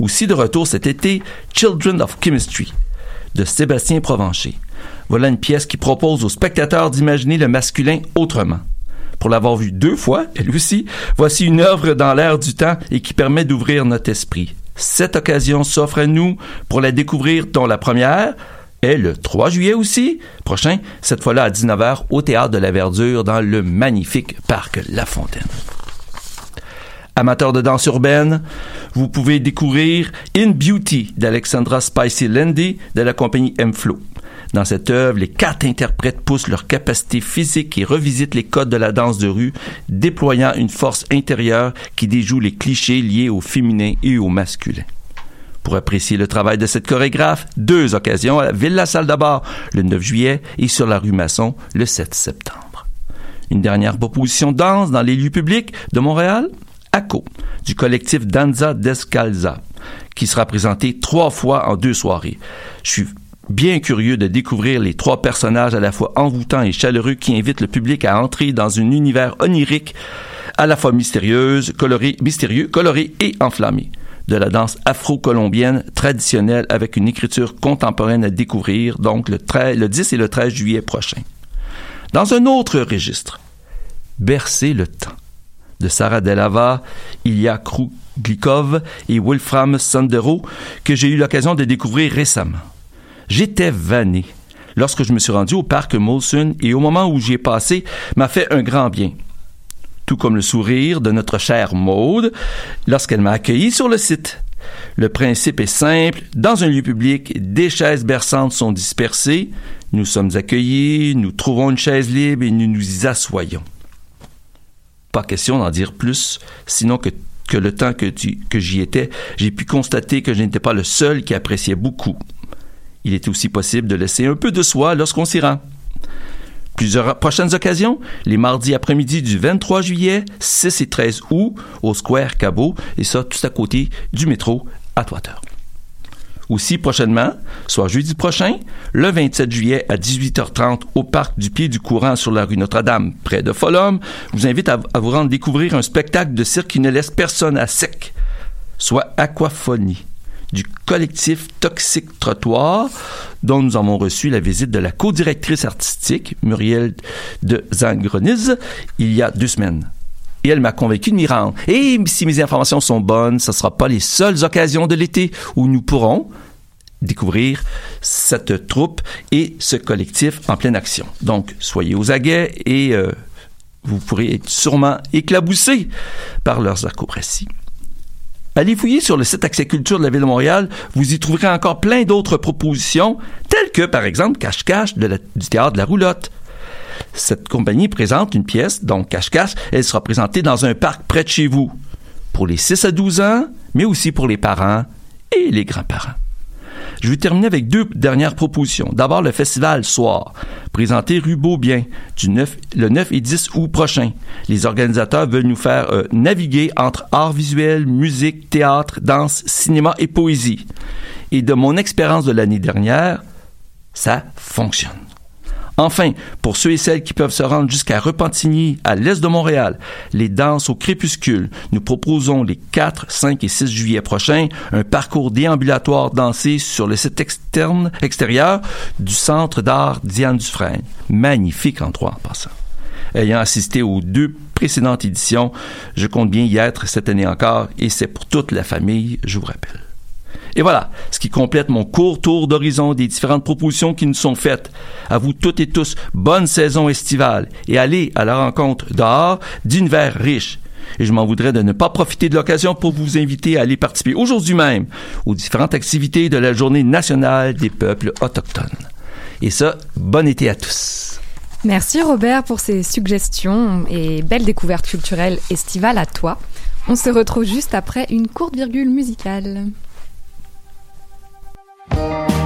Aussi de retour cet été, Children of Chemistry de Sébastien Provencher. Voilà une pièce qui propose aux spectateurs d'imaginer le masculin autrement. Pour l'avoir vue deux fois, elle aussi, voici une œuvre dans l'air du temps et qui permet d'ouvrir notre esprit. Cette occasion s'offre à nous pour la découvrir dont la première est le 3 juillet aussi, prochain, cette fois-là à 19h au Théâtre de la Verdure dans le magnifique parc La Fontaine. Amateurs de danse urbaine, vous pouvez découvrir In Beauty d'Alexandra Spicy Landy de la compagnie M-Flow. Dans cette œuvre, les quatre interprètes poussent leur capacité physique et revisitent les codes de la danse de rue, déployant une force intérieure qui déjoue les clichés liés au féminin et au masculin. Pour apprécier le travail de cette chorégraphe, deux occasions à la Ville La Salle d'Abord le 9 juillet et sur la rue Masson le 7 septembre. Une dernière proposition danse dans les lieux publics de Montréal, ACO, du collectif Danza Descalza, qui sera présenté trois fois en deux soirées. Bien curieux de découvrir les trois personnages à la fois envoûtants et chaleureux qui invitent le public à entrer dans un univers onirique à la fois mystérieuse, coloré, mystérieux, coloré et enflammé de la danse afro-colombienne traditionnelle avec une écriture contemporaine à découvrir donc le, 13, le 10 et le 13 juillet prochain. Dans un autre registre, Bercer le temps de Sarah Delava, Ilya Kruglikov et Wolfram Sandero que j'ai eu l'occasion de découvrir récemment. J'étais vanné lorsque je me suis rendu au parc Molson et au moment où j'y ai passé m'a fait un grand bien. Tout comme le sourire de notre chère Maude lorsqu'elle m'a accueilli sur le site. Le principe est simple. Dans un lieu public, des chaises berçantes sont dispersées. Nous sommes accueillis, nous trouvons une chaise libre et nous nous y assoyons. Pas question d'en dire plus, sinon que, le temps que, que j'y étais, j'ai pu constater que je n'étais pas le seul qui appréciait beaucoup il est aussi possible de laisser un peu de soi lorsqu'on s'y rend. Plusieurs prochaines occasions, les mardis après-midi du 23 juillet, 6 et 13 août, au Square Cabot, et ça tout à côté du métro à Toiteur. Aussi prochainement, soit jeudi prochain, le 27 juillet à 18h30 au parc du Pied du Courant sur la rue Notre-Dame, près de Folhomme, je vous invite à, à vous rendre découvrir un spectacle de cirque qui ne laisse personne à sec, soit aquaphonie du collectif Toxique Trottoir, dont nous avons reçu la visite de la co-directrice artistique, Muriel de Zangroniz, il y a deux semaines. Et elle m'a convaincu de m'y rendre. Et si mes informations sont bonnes, ce ne sera pas les seules occasions de l'été où nous pourrons, découvrir cette troupe et ce collectif en pleine action. Donc, soyez aux aguets et euh, vous pourrez être sûrement éclaboussé par leurs acrobaties. Allez fouiller sur le site Accès Culture de la Ville de Montréal, vous y trouverez encore plein d'autres propositions, telles que, par exemple, Cache-Cache du Théâtre de la Roulotte. Cette compagnie présente une pièce, donc Cache-Cache, elle sera présentée dans un parc près de chez vous, pour les 6 à 12 ans, mais aussi pour les parents et les grands-parents. Je vais terminer avec deux dernières propositions. D'abord, le festival Soir, présenté rue Beaubien, du 9, le 9 et 10 août prochain. Les organisateurs veulent nous faire euh, naviguer entre art visuel, musique, théâtre, danse, cinéma et poésie. Et de mon expérience de l'année dernière, ça fonctionne. Enfin, pour ceux et celles qui peuvent se rendre jusqu'à Repentigny, à l'est de Montréal, les danses au crépuscule, nous proposons les 4, 5 et 6 juillet prochains un parcours déambulatoire dansé sur le site externe, extérieur du Centre d'art Diane Dufresne. Magnifique endroit en passant. Ayant assisté aux deux précédentes éditions, je compte bien y être cette année encore et c'est pour toute la famille, je vous rappelle. Et voilà, ce qui complète mon court tour d'horizon des différentes propositions qui nous sont faites. À vous toutes et tous, bonne saison estivale et allez à la rencontre dehors d'univers riches. Et je m'en voudrais de ne pas profiter de l'occasion pour vous inviter à aller participer aujourd'hui même aux différentes activités de la Journée nationale des peuples autochtones. Et ça, bon été à tous. Merci Robert pour ces suggestions et belle découverte culturelle estivale à toi. On se retrouve juste après une courte virgule musicale. J'ai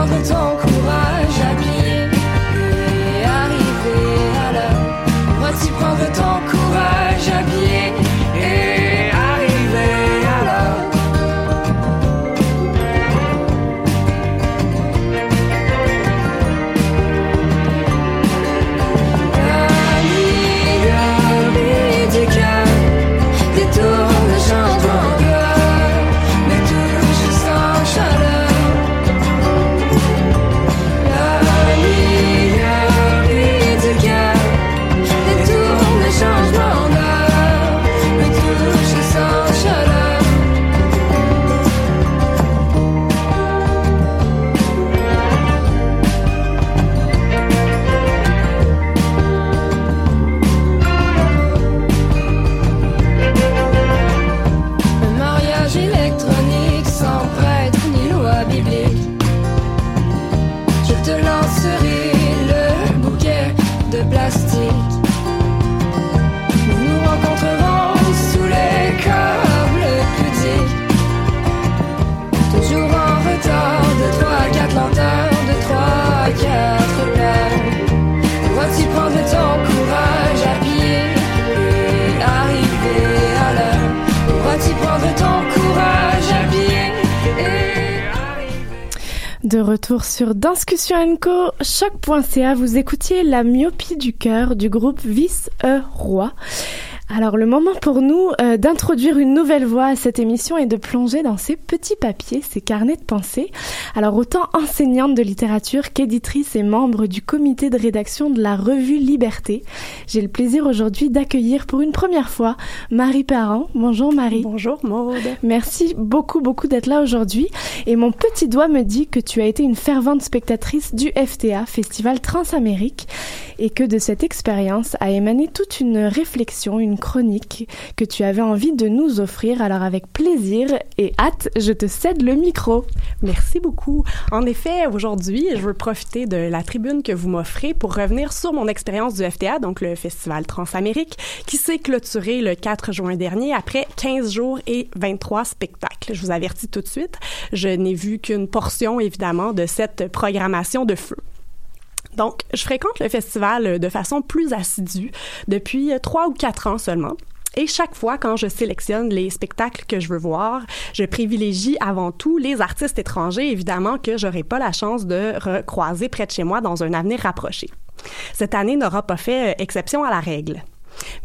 Pourras-tu prendre ton Sur Danscussion Co, choc.ca, vous écoutiez la myopie du cœur du groupe Vice E Roi. Alors le moment pour nous euh, d'introduire une nouvelle voix à cette émission et de plonger dans ces petits papiers, ces carnets de pensée. Alors autant enseignante de littérature qu'éditrice et membre du comité de rédaction de la revue Liberté, j'ai le plaisir aujourd'hui d'accueillir pour une première fois Marie Parent. Bonjour Marie. Bonjour Maude. Merci beaucoup beaucoup d'être là aujourd'hui et mon petit doigt me dit que tu as été une fervente spectatrice du FTA, Festival Transamérique. Et que de cette expérience a émané toute une réflexion, une chronique que tu avais envie de nous offrir. Alors avec plaisir et hâte, je te cède le micro. Merci beaucoup. En effet, aujourd'hui, je veux profiter de la tribune que vous m'offrez pour revenir sur mon expérience du FTA, donc le Festival Transamérique, qui s'est clôturé le 4 juin dernier après 15 jours et 23 spectacles. Je vous avertis tout de suite, je n'ai vu qu'une portion, évidemment, de cette programmation de feu. Donc, je fréquente le festival de façon plus assidue depuis trois ou quatre ans seulement. Et chaque fois, quand je sélectionne les spectacles que je veux voir, je privilégie avant tout les artistes étrangers, évidemment, que j'aurai pas la chance de recroiser près de chez moi dans un avenir rapproché. Cette année n'aura pas fait exception à la règle.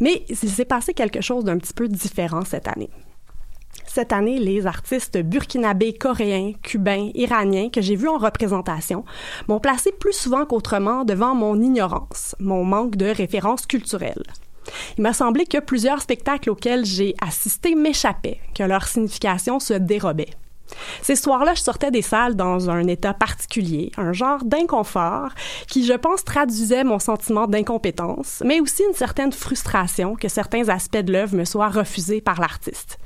Mais il s'est passé quelque chose d'un petit peu différent cette année. Cette année, les artistes burkinabés, coréens, cubains, iraniens que j'ai vus en représentation m'ont placé plus souvent qu'autrement devant mon ignorance, mon manque de références culturelles. Il m'a semblé que plusieurs spectacles auxquels j'ai assisté m'échappaient, que leur signification se dérobait. Ces soirs-là, je sortais des salles dans un état particulier, un genre d'inconfort qui, je pense, traduisait mon sentiment d'incompétence, mais aussi une certaine frustration que certains aspects de l'œuvre me soient refusés par l'artiste.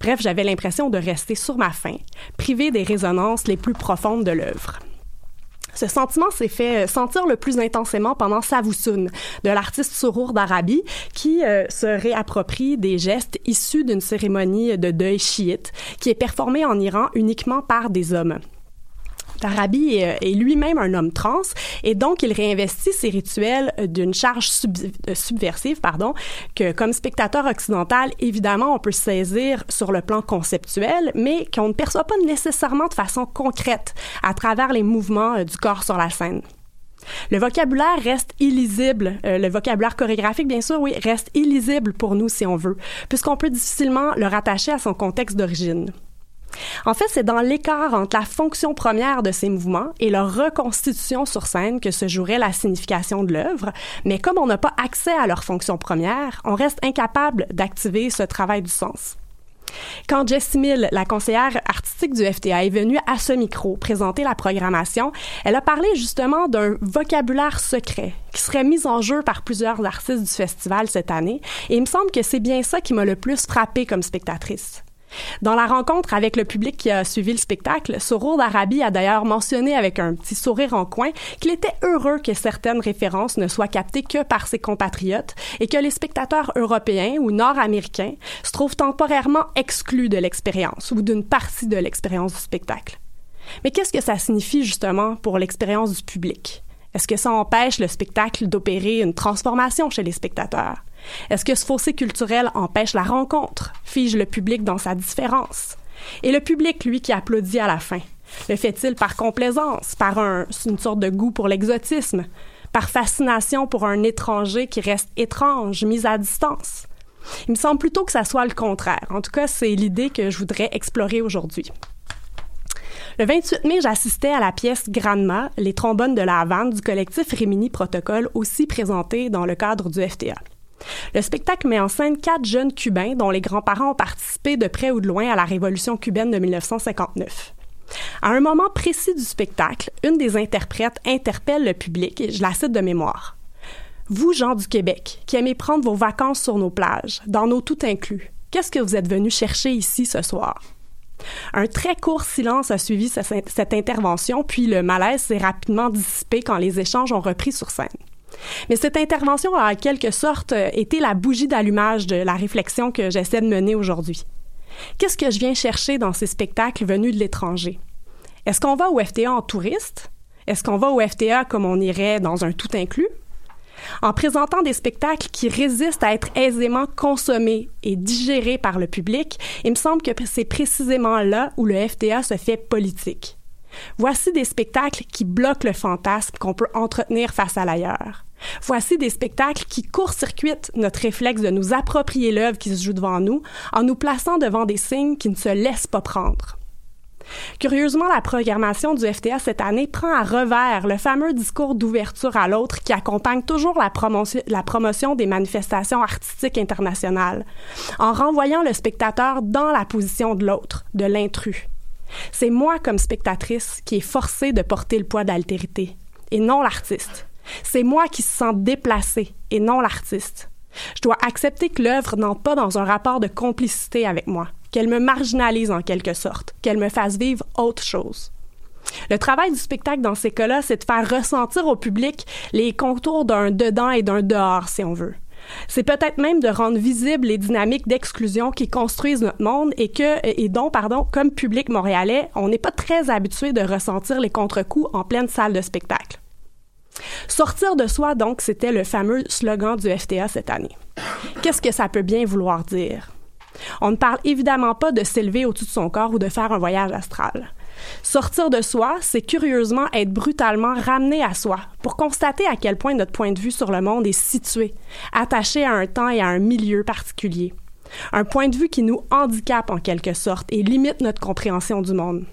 Bref, j'avais l'impression de rester sur ma faim, privée des résonances les plus profondes de l'œuvre. Ce sentiment s'est fait sentir le plus intensément pendant Savousoun, de l'artiste Sourour d'Arabie, qui euh, se réapproprie des gestes issus d'une cérémonie de deuil chiite qui est performée en Iran uniquement par des hommes. Darabi est, est lui-même un homme trans et donc il réinvestit ses rituels d'une charge euh, subversive, pardon, que comme spectateur occidental, évidemment, on peut saisir sur le plan conceptuel, mais qu'on ne perçoit pas nécessairement de façon concrète à travers les mouvements euh, du corps sur la scène. Le vocabulaire reste illisible. Euh, le vocabulaire chorégraphique, bien sûr, oui, reste illisible pour nous si on veut, puisqu'on peut difficilement le rattacher à son contexte d'origine. En fait, c'est dans l'écart entre la fonction première de ces mouvements et leur reconstitution sur scène que se jouerait la signification de l'œuvre, mais comme on n'a pas accès à leur fonction première, on reste incapable d'activer ce travail du sens. Quand Jessie Mill, la conseillère artistique du FTA, est venue à ce micro présenter la programmation, elle a parlé justement d'un vocabulaire secret qui serait mis en jeu par plusieurs artistes du festival cette année, et il me semble que c'est bien ça qui m'a le plus frappé comme spectatrice. Dans la rencontre avec le public qui a suivi le spectacle, Soro d'Arabie a d'ailleurs mentionné avec un petit sourire en coin qu'il était heureux que certaines références ne soient captées que par ses compatriotes et que les spectateurs européens ou nord-américains se trouvent temporairement exclus de l'expérience ou d'une partie de l'expérience du spectacle. Mais qu'est-ce que ça signifie justement pour l'expérience du public? Est-ce que ça empêche le spectacle d'opérer une transformation chez les spectateurs? Est-ce que ce fossé culturel empêche la rencontre, fige le public dans sa différence? Et le public, lui, qui applaudit à la fin, le fait-il par complaisance, par un, une sorte de goût pour l'exotisme, par fascination pour un étranger qui reste étrange, mis à distance? Il me semble plutôt que ça soit le contraire. En tout cas, c'est l'idée que je voudrais explorer aujourd'hui. Le 28 mai, j'assistais à la pièce Granma, les trombones de la Havane du collectif Rimini Protocole, aussi présenté dans le cadre du FTA. Le spectacle met en scène quatre jeunes Cubains dont les grands-parents ont participé de près ou de loin à la révolution cubaine de 1959. À un moment précis du spectacle, une des interprètes interpelle le public, et je la cite de mémoire. Vous, gens du Québec, qui aimez prendre vos vacances sur nos plages, dans nos tout inclus, qu'est-ce que vous êtes venus chercher ici ce soir? Un très court silence a suivi cette intervention, puis le malaise s'est rapidement dissipé quand les échanges ont repris sur scène. Mais cette intervention a en quelque sorte euh, été la bougie d'allumage de la réflexion que j'essaie de mener aujourd'hui. Qu'est-ce que je viens chercher dans ces spectacles venus de l'étranger? Est-ce qu'on va au FTA en touriste? Est-ce qu'on va au FTA comme on irait dans un tout inclus? En présentant des spectacles qui résistent à être aisément consommés et digérés par le public, il me semble que c'est précisément là où le FTA se fait politique. Voici des spectacles qui bloquent le fantasme qu'on peut entretenir face à l'ailleurs. Voici des spectacles qui court-circuitent notre réflexe de nous approprier l'œuvre qui se joue devant nous en nous plaçant devant des signes qui ne se laissent pas prendre. Curieusement, la programmation du FTA cette année prend à revers le fameux discours d'ouverture à l'autre qui accompagne toujours la, la promotion des manifestations artistiques internationales, en renvoyant le spectateur dans la position de l'autre, de l'intrus. C'est moi, comme spectatrice, qui est forcée de porter le poids d'altérité, et non l'artiste. C'est moi qui se sens déplacé et non l'artiste. Je dois accepter que l'œuvre n'entre pas dans un rapport de complicité avec moi, qu'elle me marginalise en quelque sorte, qu'elle me fasse vivre autre chose. Le travail du spectacle dans ces cas-là, c'est de faire ressentir au public les contours d'un dedans et d'un dehors, si on veut. C'est peut-être même de rendre visibles les dynamiques d'exclusion qui construisent notre monde et que, dont, pardon, comme public montréalais, on n'est pas très habitué de ressentir les contre-coups en pleine salle de spectacle. Sortir de soi, donc, c'était le fameux slogan du FTA cette année. Qu'est-ce que ça peut bien vouloir dire? On ne parle évidemment pas de s'élever au-dessus de son corps ou de faire un voyage astral. Sortir de soi, c'est curieusement être brutalement ramené à soi pour constater à quel point notre point de vue sur le monde est situé, attaché à un temps et à un milieu particulier. Un point de vue qui nous handicape en quelque sorte et limite notre compréhension du monde.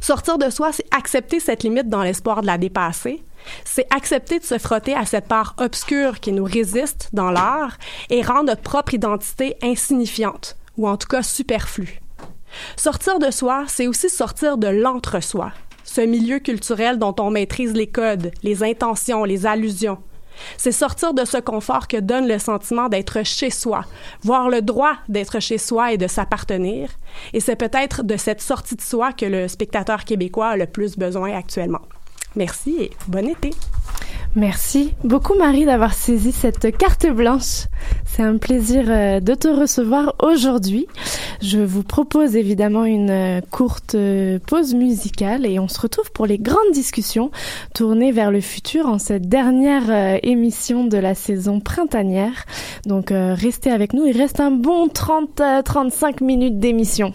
Sortir de soi, c'est accepter cette limite dans l'espoir de la dépasser. C'est accepter de se frotter à cette part obscure qui nous résiste dans l'art et rendre notre propre identité insignifiante, ou en tout cas superflue. Sortir de soi, c'est aussi sortir de l'entre-soi, ce milieu culturel dont on maîtrise les codes, les intentions, les allusions. C'est sortir de ce confort que donne le sentiment d'être chez soi, voir le droit d'être chez soi et de s'appartenir. Et c'est peut-être de cette sortie de soi que le spectateur québécois a le plus besoin actuellement. Merci et bon été. Merci beaucoup Marie d'avoir saisi cette carte blanche. C'est un plaisir euh, de te recevoir aujourd'hui. Je vous propose évidemment une euh, courte euh, pause musicale et on se retrouve pour les grandes discussions tournées vers le futur en cette dernière émission de la saison printanière. Donc restez avec nous, il reste un bon 30-35 minutes d'émission.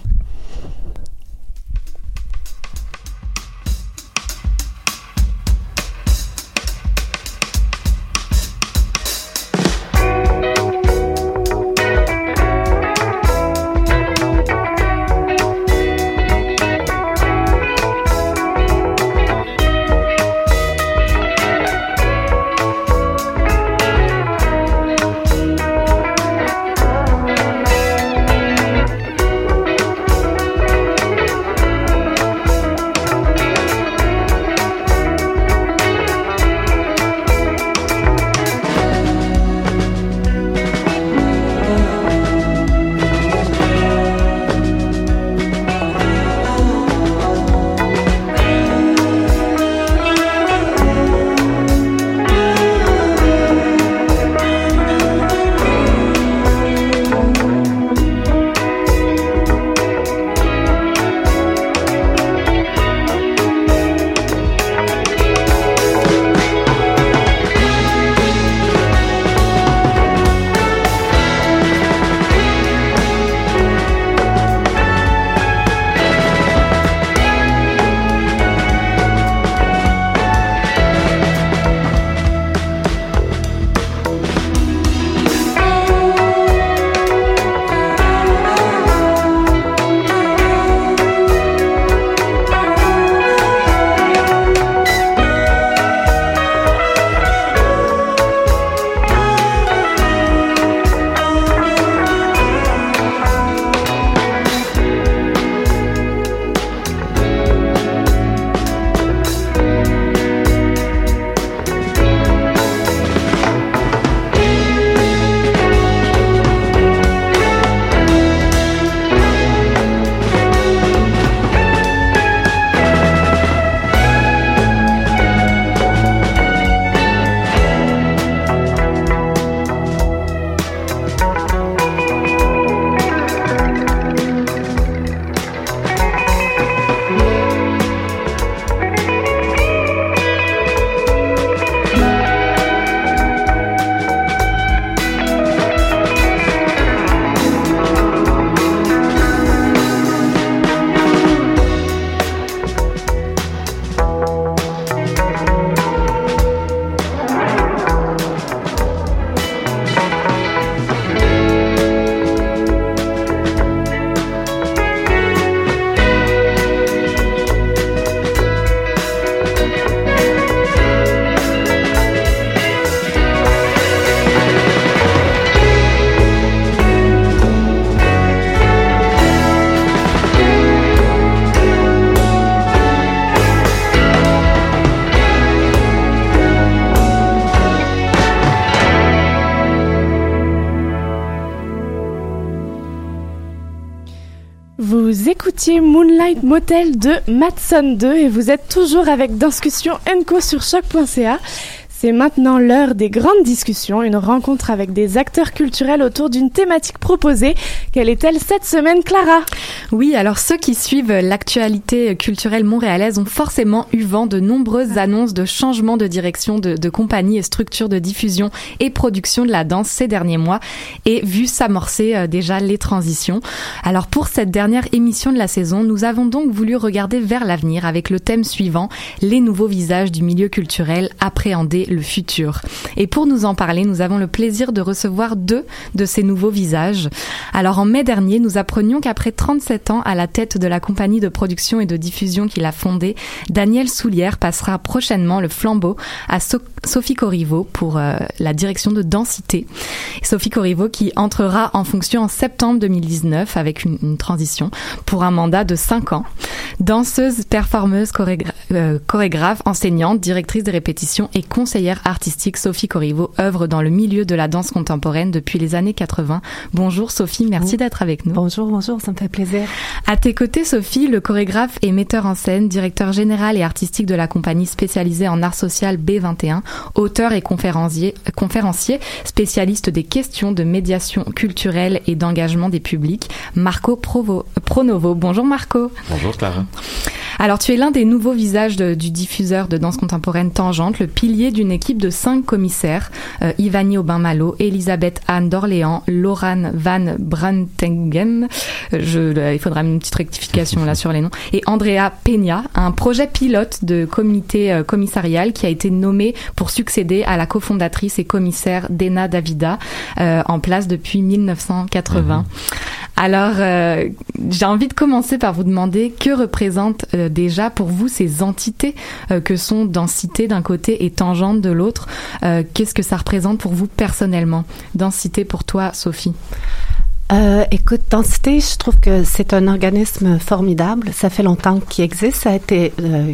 Écoutiez Moonlight Motel de Matson 2 et vous êtes toujours avec Discussion Enco sur choc.ca. C'est maintenant l'heure des grandes discussions, une rencontre avec des acteurs culturels autour d'une thématique proposée. Quelle est-elle cette semaine, Clara? Oui, alors ceux qui suivent l'actualité culturelle montréalaise ont forcément eu vent de nombreuses annonces de changements de direction de, de compagnies et structures de diffusion et production de la danse ces derniers mois et vu s'amorcer euh, déjà les transitions. Alors pour cette dernière émission de la saison, nous avons donc voulu regarder vers l'avenir avec le thème suivant, les nouveaux visages du milieu culturel appréhendés le futur. Et pour nous en parler, nous avons le plaisir de recevoir deux de ces nouveaux visages. Alors en mai dernier, nous apprenions qu'après 37 ans à la tête de la compagnie de production et de diffusion qu'il a fondée, Daniel Soulière passera prochainement le flambeau à so Sophie Corriveau pour euh, la direction de Densité. Sophie Corriveau qui entrera en fonction en septembre 2019 avec une, une transition pour un mandat de 5 ans. Danseuse, performeuse, chorégra euh, chorégraphe, enseignante, directrice de répétition et conseillère artistique, Sophie Corriveau œuvre dans le milieu de la danse contemporaine depuis les années 80. Bonjour Sophie, merci Bon- d'être avec nous. Bonjour, bonjour, ça me fait plaisir. À tes côtés, Sophie, le chorégraphe et metteur en scène, directeur général et artistique de la compagnie spécialisée en art social B21, auteur et conférencier, conférencier spécialiste des questions de médiation culturelle et d'engagement des publics, Marco Provo, Pronovo. Bonjour Marco. Bonjour Clara. Alors, tu es l'un des nouveaux visages de- du diffuseur de danse contemporaine Tangente, le pilier d'une équipe de cinq commissaires, euh, Ivani Aubin-Malo, Elisabeth Anne d'Orléans, Laurane Van Brantengem, euh, je, il faudra une petite rectification là sur les noms, et Andrea Peña, un projet pilote de comité euh, commissarial qui a été nommé pour succéder à la cofondatrice et commissaire Dena Davida, euh, en place depuis 1980. Alors, euh, j'ai envie de commencer par vous demander que représentent euh, déjà pour vous ces entités que sont densité d'un côté et tangente de l'autre. Euh, Qu'est-ce que ça représente pour vous personnellement? Densité pour toi, Sophie Euh, écoute, Densité, je trouve que c'est un organisme formidable. Ça fait longtemps qu'il existe. Ça a été euh,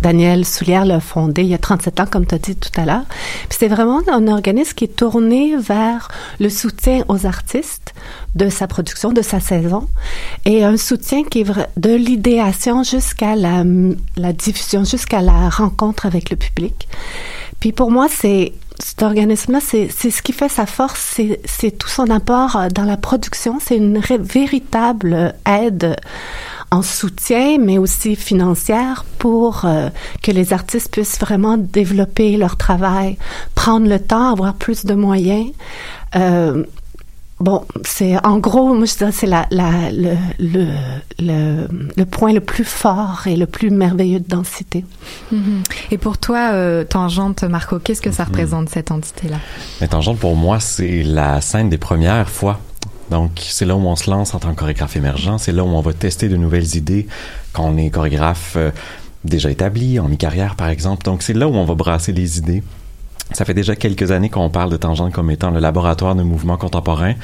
Daniel Soulière l'a fondé il y a 37 ans, comme tu as dit tout à l'heure. Puis c'est vraiment un organisme qui est tourné vers le soutien aux artistes de sa production, de sa saison, et un soutien qui est de l'idéation jusqu'à la, la diffusion, jusqu'à la rencontre avec le public. Puis pour moi, c'est cet organisme-là, c'est ce qui fait sa force, c'est c'est tout son apport euh, dans la production. C'est une véritable aide en soutien, mais aussi financière pour euh, que les artistes puissent vraiment développer leur travail, prendre le temps, avoir plus de moyens. Euh, Bon, c'est en gros, moi je dirais c'est la, la, le, le, le, le point le plus fort et le plus merveilleux de densité. Mhm. Et pour toi, euh, Tangente, Marco, qu'est-ce que ça représente cette entité-là? Mais Tangente, pour moi, c'est la scène des premières fois. Donc, c'est là où on se lance en tant que chorégraphe émergent. C'est là où on va tester de nouvelles idées quand on est chorégraphe euh, déjà établi, en mi-carrière, par exemple. Donc, c'est là où on va brasser les idées. Ça fait déjà quelques années qu'on parle de Tangente comme étant le laboratoire de mouvements contemporains.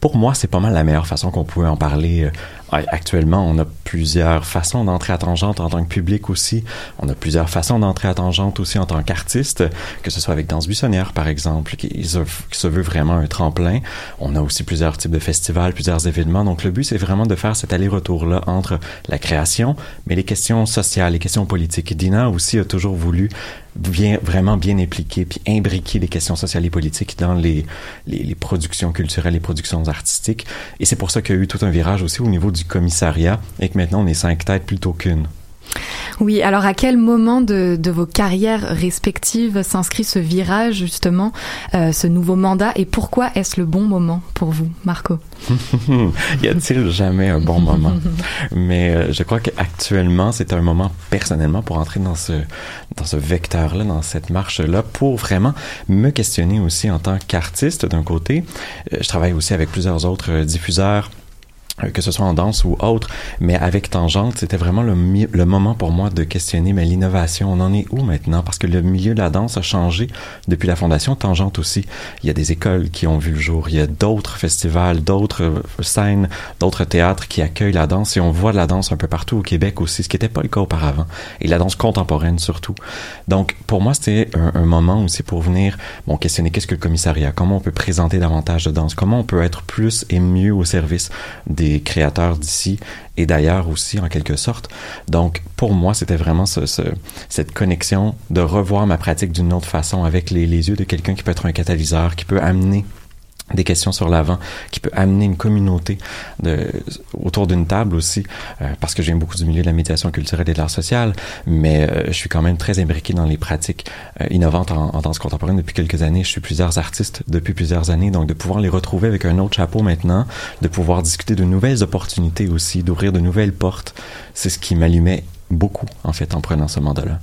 Pour moi, c'est pas mal la meilleure façon qu'on pouvait en parler. euh, Actuellement, on a plusieurs façons d'entrer à Tangente en tant que public aussi. On a plusieurs façons d'entrer à Tangente aussi en tant qu'artiste, que ce soit avec Danse Buissonnière, par exemple, qui se, veut vraiment un tremplin. On a aussi plusieurs types de festivals, plusieurs événements. Donc, le but, c'est vraiment de faire cet aller-retour-là entre la création, mais les questions sociales, les questions politiques. Dina aussi a toujours voulu bien, vraiment bien impliquer puis imbriquer les questions sociales et politiques dans les productions culturelles, les productions artistiques. Et c'est pour ça qu'il y a eu tout un virage aussi au niveau du commissariat et que maintenant on est cinq têtes plutôt qu'une. Oui, alors à quel moment de, vos carrières respectives s'inscrit ce virage, justement, euh, ce nouveau mandat, et pourquoi est-ce le bon moment pour vous, Marco? Y a-t-il jamais un bon moment? Mais euh, je crois qu'actuellement, c'est un moment personnellement pour entrer dans ce dans ce vecteur-là, dans cette marche-là, pour vraiment me questionner aussi en tant qu'artiste d'un côté. Euh, je travaille aussi avec plusieurs autres diffuseurs que ce soit en danse ou autre, mais avec Tangente, c'était vraiment le, le moment pour moi de questionner mais l'innovation. On en est où maintenant? Parce que le milieu de la danse a changé depuis la fondation Tangente aussi. Il y a des écoles qui ont vu le jour, il y a d'autres festivals, d'autres euh, scènes, d'autres théâtres qui accueillent la danse et on voit de la danse un peu partout au Québec aussi, ce qui n'était pas le cas auparavant. Et la danse contemporaine surtout. Donc, pour moi, c'était un, un moment aussi pour venir bon, questionner qu'est-ce que le commissariat, comment on peut présenter davantage de danse, comment on peut être plus et mieux au service des, créateurs d'ici et d'ailleurs aussi en quelque sorte. Donc pour moi, c'était vraiment ce, ce, cette connexion de revoir ma pratique d'une autre façon avec les yeux de quelqu'un qui peut être un catalyseur, qui peut amener des questions sur l'avant qui peut amener une communauté de, autour d'une table aussi euh, parce que j'aime beaucoup du milieu de la médiation culturelle et de l'art social mais euh, je suis quand même très imbriqué dans les pratiques euh, innovantes en, en danse contemporaine depuis quelques années je suis plusieurs artistes depuis plusieurs années donc de pouvoir les retrouver avec un autre chapeau maintenant de pouvoir discuter de nouvelles opportunités aussi d'ouvrir de nouvelles portes c'est ce qui m'allumait beaucoup en fait en prenant ce mandat là.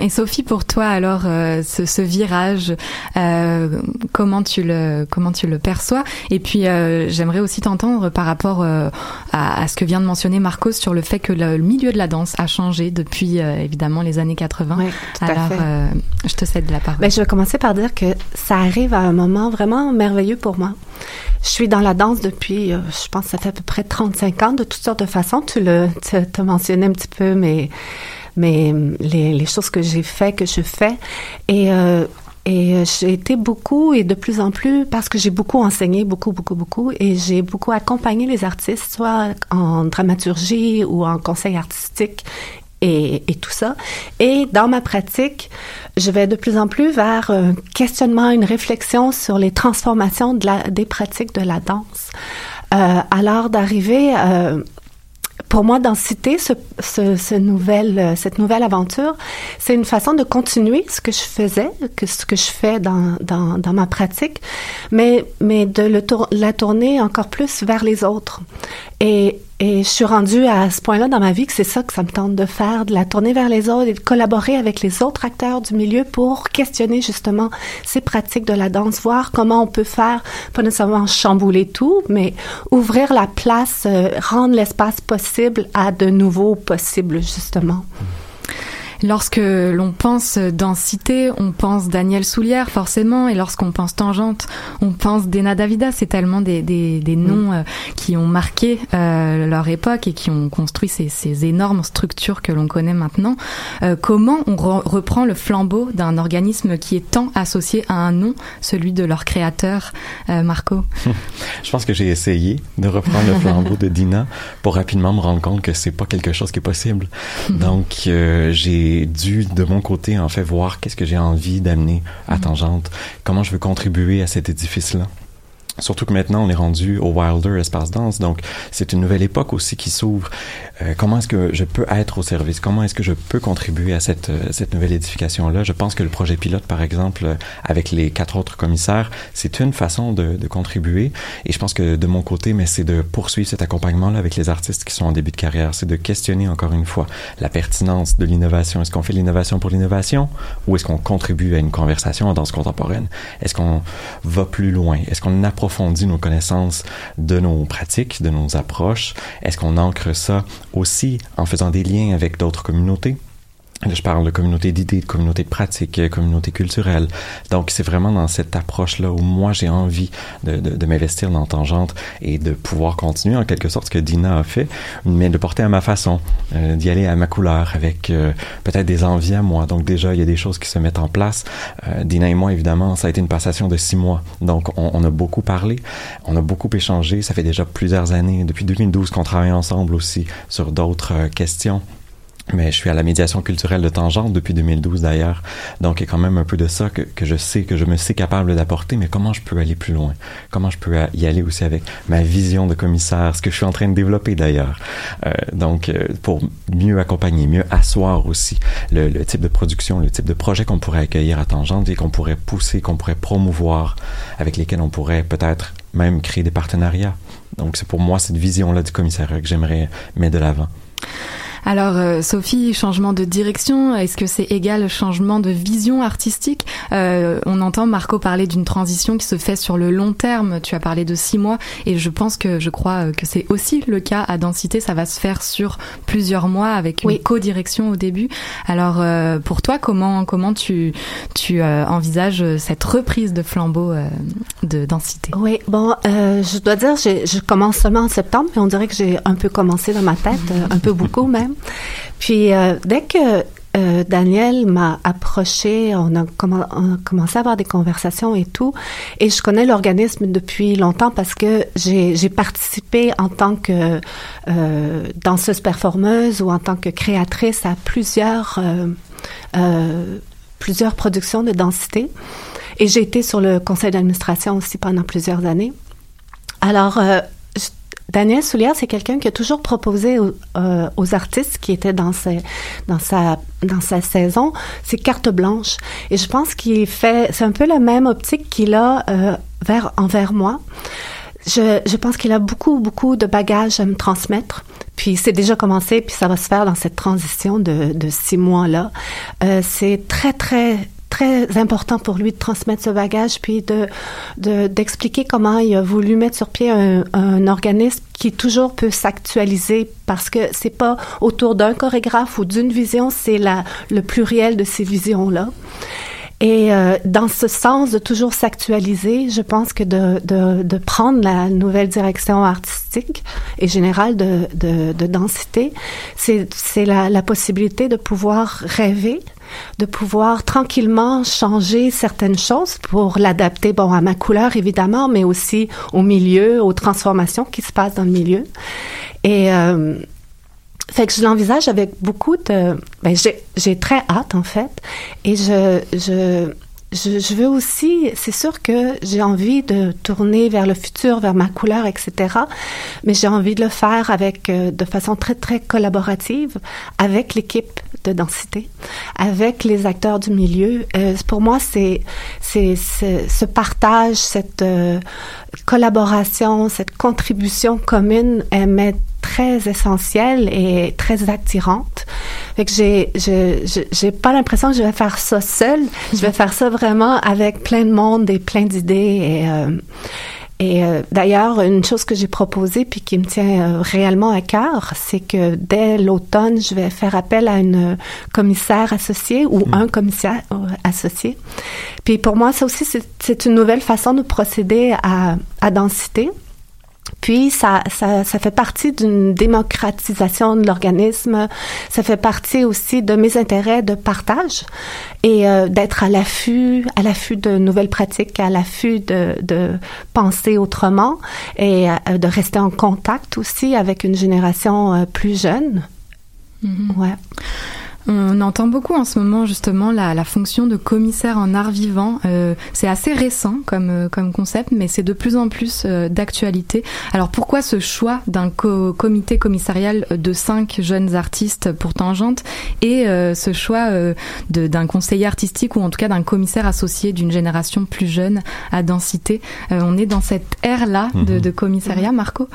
Et Sophie, pour toi, alors, euh, ce, ce, virage, euh, comment tu le comment tu le perçois? Et puis, euh, j'aimerais aussi t'entendre par rapport euh, à, à, ce que vient de mentionner Marcos sur le fait que le, le milieu de la danse a changé depuis euh, évidemment les années 80. Oui, tout alors, à fait. je te cède la parole. Ben, je vais commencer par dire que ça arrive à un moment vraiment merveilleux pour moi. Je suis dans la danse depuis, je pense, ça fait à peu près 35 ans, de toutes sortes de façons. Tu le, tu as mentionné un petit peu, mais mais les, les choses que j'ai fait, que je fais. Et, euh, et j'ai été beaucoup et de plus en plus parce que j'ai beaucoup enseigné, beaucoup, beaucoup, beaucoup, et j'ai beaucoup accompagné les artistes, soit en dramaturgie ou en conseil artistique et, tout ça. Et dans ma pratique, je vais de plus en plus vers un questionnement, une réflexion sur les transformations des pratiques de la danse. Euh, alors d'arriver euh, pour moi, densité, ce, ce, ce nouvelle, cette nouvelle aventure, c'est une façon de continuer ce que je faisais, que ce que je fais dans, dans, dans ma pratique, mais, mais de le la tourner encore plus vers les autres. Et, et je suis rendue à ce point-là dans ma vie que c'est ça que ça me tente de faire, de la tourner vers les autres et de collaborer avec les autres acteurs du milieu pour questionner justement ces pratiques de la danse, voir comment on peut faire, pas nécessairement chambouler tout, mais ouvrir la place, euh, rendre l'espace possible à de nouveaux possibles justement. Lorsque l'on pense densité, on pense Daniel Soulière forcément, et lorsqu'on pense tangente, on pense Dena Davida. C'est tellement des, des, des noms euh, qui ont marqué euh, leur époque et qui ont construit ces, ces énormes structures que l'on connaît maintenant. Euh, comment on re reprend le flambeau d'un organisme qui est tant associé à un nom, celui de leur créateur, Marco? Je pense que j'ai essayé de reprendre le flambeau de Dina pour rapidement me rendre compte que c'est pas quelque chose qui est possible. Donc euh, j'ai dû de mon côté en fait voir qu'est-ce que j'ai envie d'amener à Tangente, comment je veux contribuer à cet édifice-là. Surtout que maintenant, on est rendu au Wilder Espace Danse, donc c'est une nouvelle époque aussi qui s'ouvre. Euh, comment est-ce que je peux être au service? Comment est-ce que je peux contribuer à cette, euh, cette nouvelle édification-là? Je pense que le projet pilote, par exemple, euh, avec les quatre autres commissaires, c'est une façon de, de, contribuer. Et je pense que de mon côté, mais c'est de poursuivre cet accompagnement-là avec les artistes qui sont en début de carrière. C'est de questionner encore une fois la pertinence de l'innovation. Est-ce qu'on fait l'innovation pour l'innovation ou est-ce qu'on contribue à une conversation en danse contemporaine? Est-ce qu'on va plus loin? Est-ce qu'on approfondit nos connaissances de nos pratiques, de nos approches? Est-ce qu'on ancre ça aussi en faisant des liens avec d'autres communautés? Je parle de communauté d'idées, de communauté de pratiques, communauté culturelle. Donc, c'est vraiment dans cette approche-là où moi, j'ai envie de, de, de m'investir dans Tangente et de pouvoir continuer en quelque sorte ce que Dina a fait, mais de porter à ma façon, euh, d'y aller à ma couleur, avec euh, peut-être des envies à moi. Donc, déjà, il y a des choses qui se mettent en place. Euh, Dina et moi, évidemment, ça a été une passation de six mois. Donc, on, on a beaucoup parlé, on a beaucoup échangé. Ça fait déjà plusieurs années, depuis 2012 qu'on travaille ensemble aussi sur d'autres euh, questions mais je suis à la médiation culturelle de Tangente depuis 2012 d'ailleurs. Donc, il y a quand même un peu de ça que, que je sais, que je me sais capable d'apporter, mais comment je peux aller plus loin? Comment je peux y aller aussi avec ma vision de commissaire, ce que je suis en train de développer d'ailleurs. Euh, donc, euh, pour mieux accompagner, mieux asseoir aussi le, le, type de production, le type de projet qu'on pourrait accueillir à Tangente et qu'on pourrait pousser, qu'on pourrait promouvoir, avec lesquels on pourrait peut-être même créer des partenariats. Donc, c'est pour moi cette vision-là du commissariat que j'aimerais mettre de l'avant. Alors, euh, Sophie, changement de direction, est-ce que c'est égal changement de vision artistique? Euh, On entend Marco parler d'une transition qui se fait sur le long terme. Tu as parlé de six mois, et je pense que je crois euh, que c'est aussi le cas à Densité. Ça va se faire sur plusieurs mois avec une oui. co-direction au début. Alors, euh, pour toi, comment comment tu tu euh, envisages cette reprise de flambeau de Densité? Oui, bon, je dois dire, je commence seulement en septembre, mais on dirait que j'ai un peu commencé dans ma tête, un peu beaucoup même. Puis euh, dès que euh, Daniel m'a approché, on a, commencé à avoir des conversations et tout. Et je connais l'organisme depuis longtemps parce que j'ai participé en tant que euh, danseuse performeuse ou en tant que créatrice à plusieurs euh, plusieurs productions de densité. Et j'ai été sur le conseil d'administration aussi pendant plusieurs années. Alors, Daniel Soulière, c'est quelqu'un qui a toujours proposé aux, euh, aux artistes qui étaient dans, ses, dans, sa, dans sa saison ces cartes blanches. Et je pense qu'il fait, c'est un peu la même optique qu'il a euh, vers, envers moi. Je, je pense qu'il a beaucoup, beaucoup de bagages à me transmettre. Puis c'est déjà commencé, puis ça va se faire dans cette transition de, de six mois-là. Euh, c'est très, très, très important pour lui de transmettre ce bagage, puis de de- d'expliquer comment il a voulu mettre sur pied un, organisme qui toujours peut s'actualiser parce que c'est pas autour d'un chorégraphe ou d'une vision, c'est la le pluriel de ces visions-là. Et euh, dans ce sens de toujours s'actualiser, je pense que de, de, prendre la nouvelle direction artistique et générale de, de, de densité, c'est c'est la, la possibilité de pouvoir rêver, de pouvoir tranquillement changer certaines choses pour l'adapter, bon, à ma couleur évidemment, mais aussi au milieu, aux transformations qui se passent dans le milieu. Et euh, fait que je l'envisage avec beaucoup de. Ben, j'ai, très hâte, en fait. Et je, je, je, je veux aussi. C'est sûr que j'ai envie de tourner vers le futur, vers ma couleur, etc. Mais j'ai envie de le faire avec, euh, de façon très, très collaborative avec l'équipe de densité, avec les acteurs du milieu. Euh, pour moi, c'est, c'est, ce partage, cette euh, collaboration, cette contribution commune, m'est très essentielle et très attirante. Fait que j'ai, je- j'ai pas l'impression que je vais faire ça seule. Je vais faire ça vraiment avec plein de monde et plein d'idées et, euh, et euh, d'ailleurs, une chose que j'ai proposée puis qui me tient euh, réellement à cœur, c'est que dès l'automne, je vais faire appel à une commissaire associée ou un commissaire euh, associé. Puis pour moi, ça aussi, c'est- c'est une nouvelle façon de procéder à, à densité. Puis ça, ça, ça fait partie d'une démocratisation de l'organisme. Ça fait partie aussi de mes intérêts de partage et euh, d'être à l'affût, à l'affût de nouvelles pratiques, à l'affût de, de penser autrement et euh, de rester en contact aussi avec une génération euh, plus jeune. Ouais. On entend beaucoup en ce moment justement la, la fonction de commissaire en art vivant. Euh, c'est assez récent comme, euh, comme concept, mais c'est de plus en plus euh, d'actualité. Alors pourquoi ce choix d'un co- comité commissarial de cinq jeunes artistes pour Tangente et euh, ce choix euh, d'un conseiller artistique ou en tout cas d'un commissaire associé d'une génération plus jeune à densité? Euh, On est dans cette ère-là de, Mhm. de commissariat, Marco?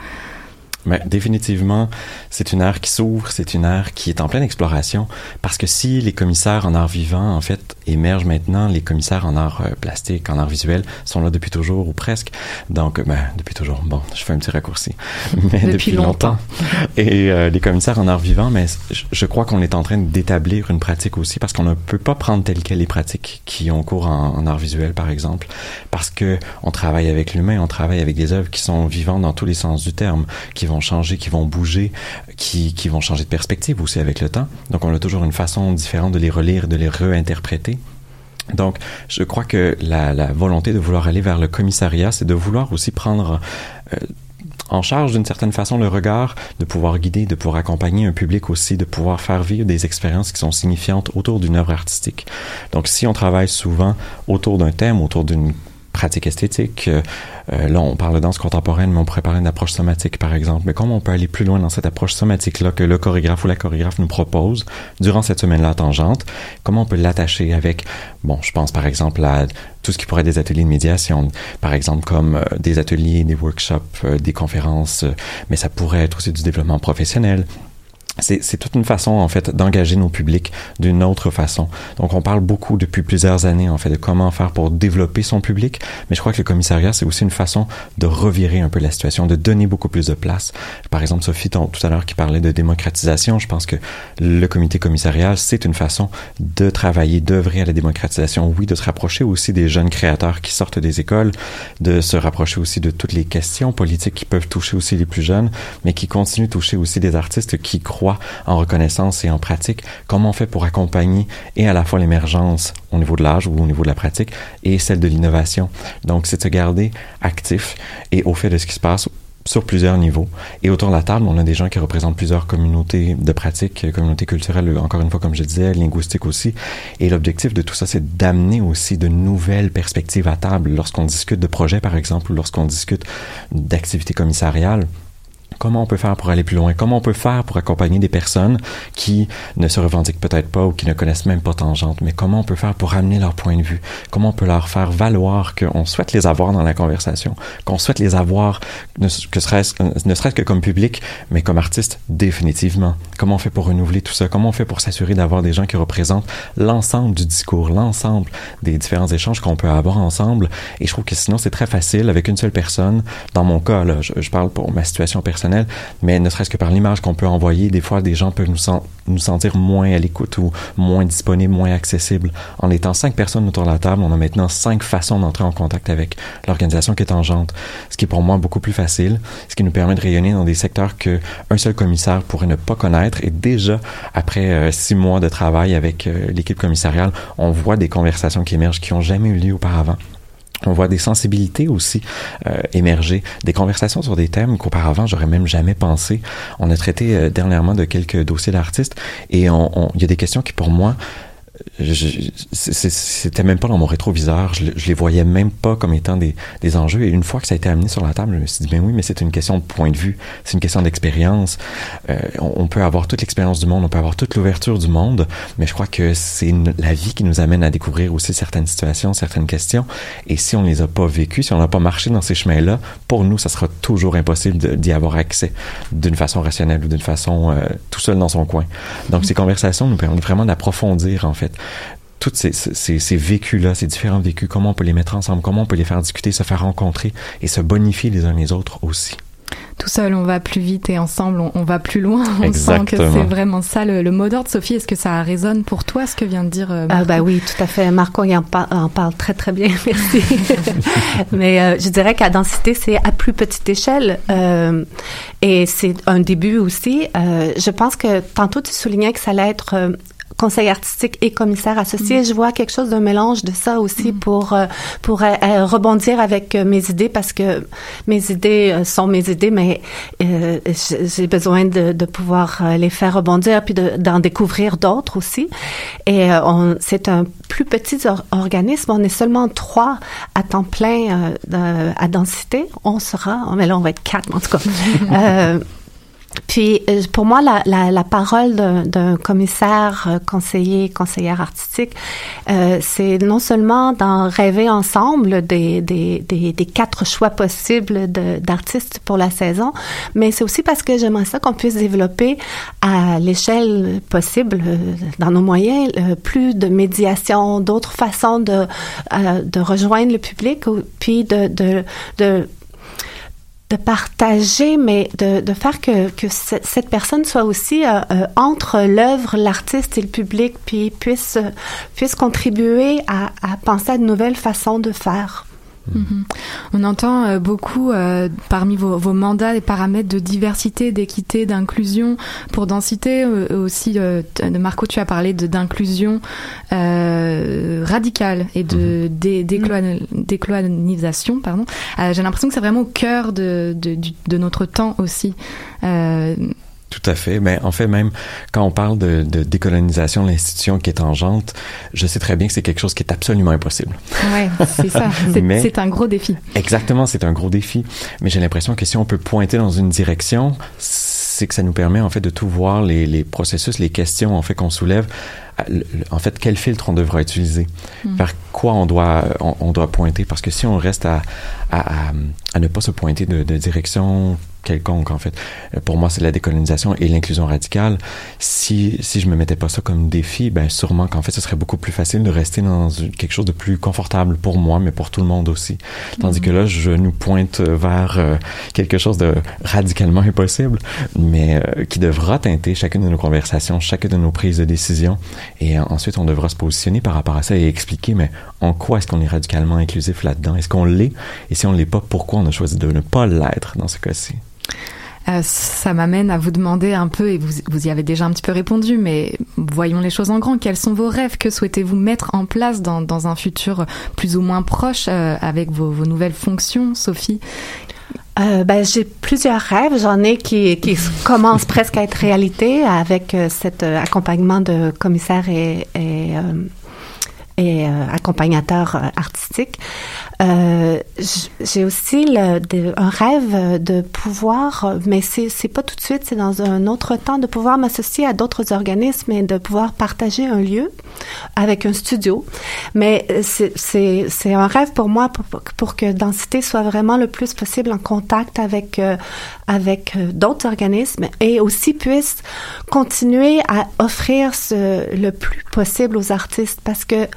Mais définitivement, c'est une ère qui s'ouvre, c'est une ère qui est en pleine exploration, parce que si les commissaires en art vivant, en fait, émergent maintenant, les commissaires en art euh, plastique, en art visuel, sont là depuis toujours ou presque. Donc, euh, ben, depuis toujours, bon, je fais un petit raccourci, mais Depuis depuis, longtemps. longtemps. Et euh, les commissaires en art vivant, mais je, je crois qu'on est en train d'établir une pratique aussi, parce qu'on ne peut pas prendre telles quelles les pratiques qui ont cours en, en art visuel, par exemple, parce que on travaille avec l'humain, on travaille avec des œuvres qui sont vivantes dans tous les sens du terme, qui vont changer, qui vont bouger, qui, qui vont changer de perspective aussi avec le temps. Donc, on a toujours une façon différente de les relire, de les réinterpréter. Donc, je crois que la, la volonté de vouloir aller vers le commissariat, c'est de vouloir aussi prendre euh, en charge d'une certaine façon le regard, de pouvoir guider, de pouvoir accompagner un public aussi, de pouvoir faire vivre des expériences qui sont signifiantes autour d'une œuvre artistique. Donc, si on travaille souvent autour d'un thème, autour d'une pratique esthétique. Euh, euh, là, on parle de danse contemporaine, mais on pourrait parler d'approche somatique, par exemple. Mais comment on peut aller plus loin dans cette approche somatique-là que le chorégraphe ou la chorégraphe nous propose durant cette semaine-là tangente? Comment on peut l'attacher avec, bon, je pense par exemple à tout ce qui pourrait être des ateliers de médiation, par exemple comme euh, des ateliers, des workshops, euh, des conférences, mais ça pourrait être aussi du développement professionnel. C'est, toute une façon, en fait, d'engager nos publics d'une autre façon. Donc, on parle beaucoup depuis plusieurs années, en fait, de comment faire pour développer son public. Mais je crois que le commissariat, c'est aussi une façon de revirer un peu la situation, de donner beaucoup plus de place. Par exemple, Sophie, tout à l'heure, qui parlait de démocratisation, je pense que le comité commissarial, c'est une façon de travailler, d'œuvrer à la démocratisation. Oui, de se rapprocher aussi des jeunes créateurs qui sortent des écoles, de se rapprocher aussi de toutes les questions politiques qui peuvent toucher aussi les plus jeunes, mais qui continuent de toucher aussi des artistes qui croient en reconnaissance et en pratique. Comment on fait pour accompagner et à la fois l'émergence au niveau de l'âge ou au niveau de la pratique et celle de l'innovation. Donc, c'est de se garder actif et au fait de ce qui se passe sur plusieurs niveaux. Et autour de la table, on a des gens qui représentent plusieurs communautés de pratiques, euh, communautés culturelles, encore une fois, comme je disais, linguistiques aussi. Et l'objectif de tout ça, c'est d'amener aussi de nouvelles perspectives à table lorsqu'on discute de projets, par exemple, ou lorsqu'on discute d'activités commissariales Comment on peut faire pour aller plus loin? Comment on peut faire pour accompagner des personnes qui ne se revendiquent peut-être pas ou qui ne connaissent même pas Tangente? Mais comment on peut faire pour amener leur point de vue? Comment on peut leur faire valoir qu'on souhaite les avoir dans la conversation, qu'on souhaite les avoir, ne, serait-ce, ne serait-ce que comme public, mais comme artiste, définitivement. Comment on fait pour renouveler tout ça? Comment on fait pour s'assurer d'avoir des gens qui représentent l'ensemble du discours, l'ensemble des différents échanges qu'on peut avoir ensemble? Et je trouve que sinon, c'est très facile avec une seule personne. Dans mon cas, je, je parle pour ma situation personnelle, mais ne serait-ce que par l'image qu'on peut envoyer, des fois, des gens peuvent nous, sen- nous sentir moins à l'écoute ou moins disponibles, moins accessibles. En étant cinq personnes autour de la table, on a maintenant cinq façons d'entrer en contact avec l'organisation qui est tangente, ce qui est pour moi beaucoup plus facile, ce qui nous permet de rayonner dans des secteurs que un seul commissaire pourrait ne pas connaître. Et déjà, après euh, six mois de travail avec euh, l'équipe commissariale, on voit des conversations qui émergent qui ont jamais eu lieu auparavant. On voit des sensibilités aussi euh, émerger, des conversations sur des thèmes qu'auparavant j'aurais même jamais pensé. On a traité euh, dernièrement de quelques dossiers d'artistes et on- on- il y a des questions qui pour moi c'était même pas dans mon rétroviseur. Je, je les voyais même pas comme étant des, des enjeux. Et une fois que ça a été amené sur la table, je me suis dit, ben oui, mais c'est une question de point de vue, c'est une question d'expérience. Euh, on, peut avoir toute l'expérience du monde, on peut avoir toute l'ouverture du monde, mais je crois que c'est la vie qui nous amène à découvrir aussi certaines situations, certaines questions. Et si on les a pas vécues, si on n'a pas marché dans ces chemins-là, pour nous, ça sera toujours impossible d'y avoir accès d'une façon rationnelle ou d'une façon euh, tout seul dans son coin. Donc, ces conversations nous permettent vraiment d'approfondir, en fait, tous ces, ces, ces vécus-là, ces différents vécus, comment on peut les mettre ensemble, comment on peut les faire discuter, se faire rencontrer et se bonifier les uns les autres aussi? Tout seul, on va plus vite et ensemble, on, on va plus loin. On sent que c'est vraiment ça le, le mot d'ordre. Sophie, est-ce que ça résonne pour toi, ce que vient de dire euh, Ah Marco? bah oui, tout à fait. Marco il en, par- en parle très très bien, merci. Mais euh, je dirais qu'à densité, c'est à plus petite échelle euh, et c'est un début aussi. Euh, je pense que tantôt tu soulignais que ça allait être euh, conseil artistique et commissaire associé. Je vois quelque chose d'un mélange de ça aussi pour euh, pour euh, euh, rebondir avec mes idées parce que mes idées sont mes idées, mais euh, j'ai besoin de, de pouvoir les faire rebondir puis de- d'en découvrir d'autres aussi. Et euh, c'est un plus petit or- organisme. On est seulement trois à temps plein de- à densité. On sera, mais là on va être quatre en tout cas. Puis, euh, pour moi, la, la, la parole d'un- commissaire, euh, conseiller, conseillère artistique, euh, c'est non seulement d'en rêver ensemble des, des, des, des quatre choix possibles d'artistes pour la saison, mais c'est aussi parce que j'aimerais ça qu'on puisse développer à l'échelle possible, euh, dans nos moyens, plus de médiation, d'autres façons de, de rejoindre le public, puis de, de, de de partager, mais de, de faire que, que ce- cette personne soit aussi euh, euh, entre l'œuvre, l'artiste et le public, puis puisse, puisse contribuer à, à penser à de nouvelles façons de faire. Mhm. On entend euh, beaucoup euh, parmi vos, vos mandats des paramètres de diversité, d'équité, d'inclusion. Pour densité euh, aussi, euh, de Marco, tu as parlé de d'inclusion euh, radicale et de décolonisation. Pardon. Euh, J'ai l'impression que c'est vraiment au cœur de, de, de notre temps aussi. Tout à fait. Mais en fait, même quand on parle de, de décolonisation de l'institution qui est tangente, je sais très bien que c'est quelque chose qui est absolument impossible. ouais, c'est ça. C'est un gros défi. Exactement, c'est un gros défi. Mais j'ai l'impression que si on peut pointer dans une direction, c'est que ça nous permet en fait de tout voir les, les processus, les questions en fait qu'on soulève. En fait, quel filtre on devra utiliser, Mm. vers quoi on doit on, on doit pointer, parce que si on reste à à, à, à ne pas se pointer de, de direction quelconque en fait, euh, pour moi c'est la décolonisation et l'inclusion radicale. Si si je me mettais pas ça comme défi, ben sûrement qu'en fait ce serait beaucoup plus facile de rester dans quelque chose de plus confortable pour moi, mais pour tout le monde aussi. Tandis que là, je nous pointe vers euh, quelque chose de radicalement impossible, mais euh, qui devra teinter chacune de nos conversations, chacune de nos prises de décision. Et euh, ensuite, on devra se positionner par rapport à ça et expliquer, mais en quoi est-ce qu'on est radicalement inclusif là-dedans? Est-ce qu'on l'est? Et si on l'est pas, pourquoi on a choisi de ne pas l'être dans ce cas-ci? Euh, ça m'amène à vous demander un peu, et vous, vous y avez déjà un petit peu répondu, mais voyons les choses en grand. Quels sont vos rêves Que souhaitez-vous mettre en place dans, dans un futur plus ou moins proche euh, avec vos, vos nouvelles fonctions, Sophie? Euh, ben, j'ai plusieurs rêves. J'en ai qui, qui commencent presque à être réalité avec cet accompagnement de commissaire et, et euh, accompagnateur euh, artistique. Euh, j'ai aussi le, un rêve de pouvoir, mais c'est c'est pas tout de suite, c'est dans un autre temps, de pouvoir m'associer à d'autres organismes et de pouvoir partager un lieu avec un studio. Mais euh, c'est- c'est c'est un rêve pour moi pour, que Densité soit vraiment le plus possible en contact avec euh, avec d'autres organismes et aussi puisse continuer à offrir ce, le plus possible aux artistes parce que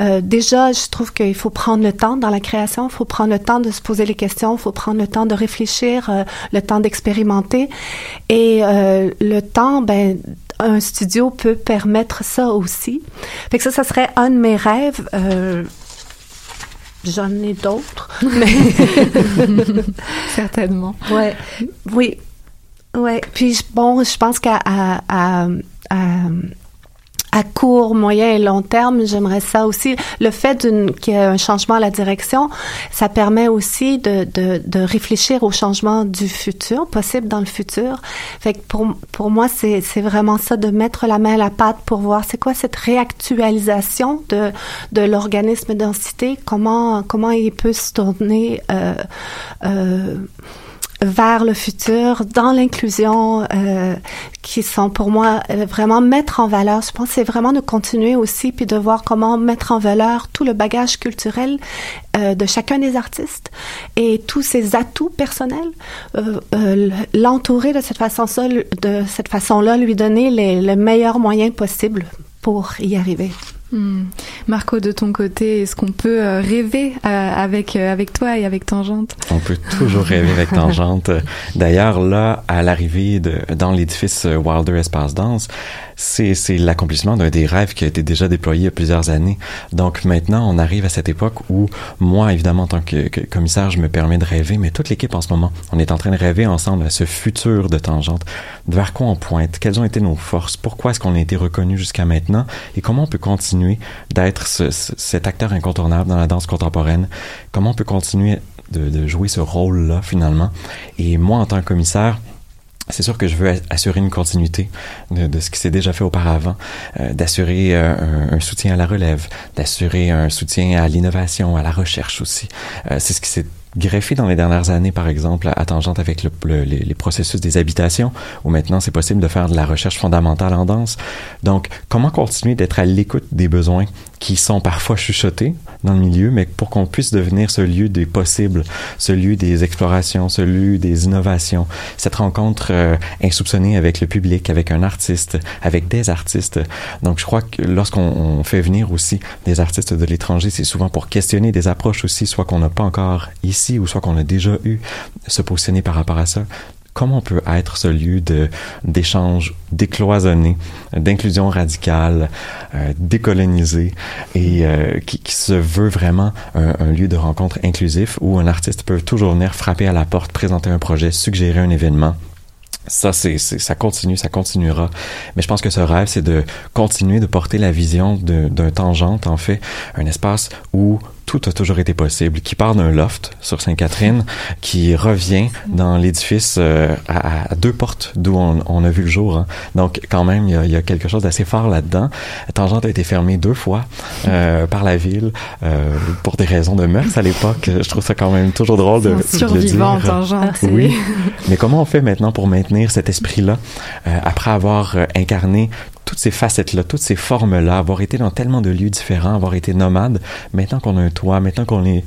euh, déjà je trouve qu'il faut prendre le temps dans la création, il faut prendre le temps de se poser les questions, il faut prendre le temps de réfléchir, euh, le temps d'expérimenter et euh, le temps ben un studio peut permettre ça aussi. Fait que ça, ça serait un de mes rêves. J'en ai d'autres, mais certainement. Ouais, oui, ouais. Puis bon, je pense qu'à à, à, à, à court, moyen et long terme, j'aimerais ça aussi. Le fait qu'il y ait un changement à la direction, ça permet aussi de, de, de réfléchir au changement du futur, possible dans le futur. Fait que pour, pour moi, c'est c'est vraiment ça, de mettre la main à la pâte pour voir c'est quoi cette réactualisation de, de l'organisme densité, comment, comment il peut se tourner euh, euh, vers le futur, dans l'inclusion, euh, qui sont pour moi euh, vraiment mettre en valeur. Je pense c'est vraiment de continuer aussi, puis de voir comment mettre en valeur tout le bagage culturel euh, de chacun des artistes et tous ses atouts personnels, euh, euh, l'entourer de cette façon de cette façon-là, lui donner les, le meilleur moyen possible pour y arriver. Hmm. Marco, de ton côté, est-ce qu'on peut euh, rêver euh, avec euh, avec toi et avec Tangente? On peut toujours rêver avec Tangente. D'ailleurs, là, à l'arrivée de, dans l'édifice Wilder Espace Danse, c'est, l'accomplissement d'un des rêves qui a été déjà déployé il y a plusieurs années. Donc maintenant, on arrive à cette époque où moi, évidemment, en tant que, commissaire, je me permets de rêver, mais toute l'équipe en ce moment, on est en train de rêver ensemble à ce futur de Tangente. Vers quoi on pointe? Quelles ont été nos forces? Pourquoi est-ce qu'on a été reconnu jusqu'à maintenant? Et comment on peut continuer d'être ce- cet acteur incontournable dans la danse contemporaine? Comment on peut continuer de, de jouer ce rôle-là finalement? Et moi, en tant que commissaire, c'est sûr que je veux assurer une continuité de, ce qui s'est déjà fait auparavant, euh, d'assurer euh, un, soutien à la relève, d'assurer un soutien à l'innovation, à la recherche aussi. Euh, c'est ce qui s'est greffé dans les dernières années, par exemple, à Tangente avec le, le- les, les processus des habitations, où maintenant c'est possible de faire de la recherche fondamentale en danse. Donc, comment continuer d'être à l'écoute des besoins qui sont parfois chuchotés dans le milieu, mais pour qu'on puisse devenir ce lieu des possibles, ce lieu des explorations, ce lieu des innovations, cette rencontre euh, insoupçonnée avec le public, avec un artiste, avec des artistes. Donc, je crois que lorsqu'on on fait venir aussi des artistes de l'étranger, c'est souvent pour questionner des approches aussi, soit qu'on n'a pas encore ici ou soit qu'on a déjà eu, se positionner par rapport à ça comment on peut être ce lieu d'échange décloisonné, d'inclusion radicale, euh, décolonisé et euh, qui, qui se veut vraiment un, un lieu de rencontre inclusif où un artiste peut toujours venir frapper à la porte, présenter un projet, suggérer un événement? Ça, c'est, ça continue, ça continuera. Mais je pense que ce rêve, c'est de continuer de porter la vision d'un tangente, en fait, un espace où tout a toujours été possible, qui part d'un loft sur Sainte-Catherine, qui revient dans l'édifice euh, à, à deux portes d'où on, on a vu le jour. hein. Donc, quand même, il y y a quelque chose d'assez fort là-dedans. Tangente a été fermée deux fois euh, par la ville euh, pour des raisons de mœurs à l'époque. Je trouve ça quand même toujours drôle de, un de survivant, dire. Tangente, c'est- Oui. Mais comment on fait maintenant pour maintenir cet esprit-là euh, après avoir euh, incarné toutes ces facettes-là, toutes ces formes-là, avoir été dans tellement de lieux différents, avoir été nomade, maintenant qu'on a un toit, maintenant qu'on est,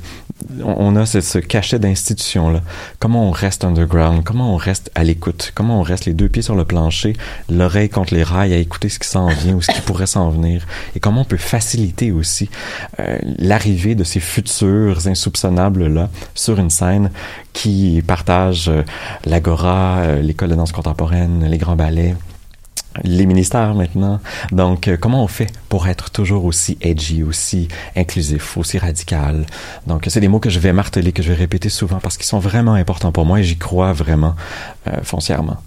on, a ce, ce cachet d'institution-là, comment on reste underground, comment on reste à l'écoute, comment on reste les deux pieds sur le plancher, l'oreille contre les rails à écouter ce qui s'en vient ou ce qui pourrait s'en venir, et comment on peut faciliter aussi euh, l'arrivée de ces futurs insoupçonnables-là sur une scène qui partagent euh, l'Agora, euh, l'école de danse contemporaine, les grands ballets, les ministères maintenant. Donc, euh, comment on fait pour être toujours aussi edgy, aussi inclusif, aussi radical? Donc, c'est des mots que je vais marteler, que je vais répéter souvent parce qu'ils sont vraiment importants pour moi et j'y crois vraiment euh, foncièrement.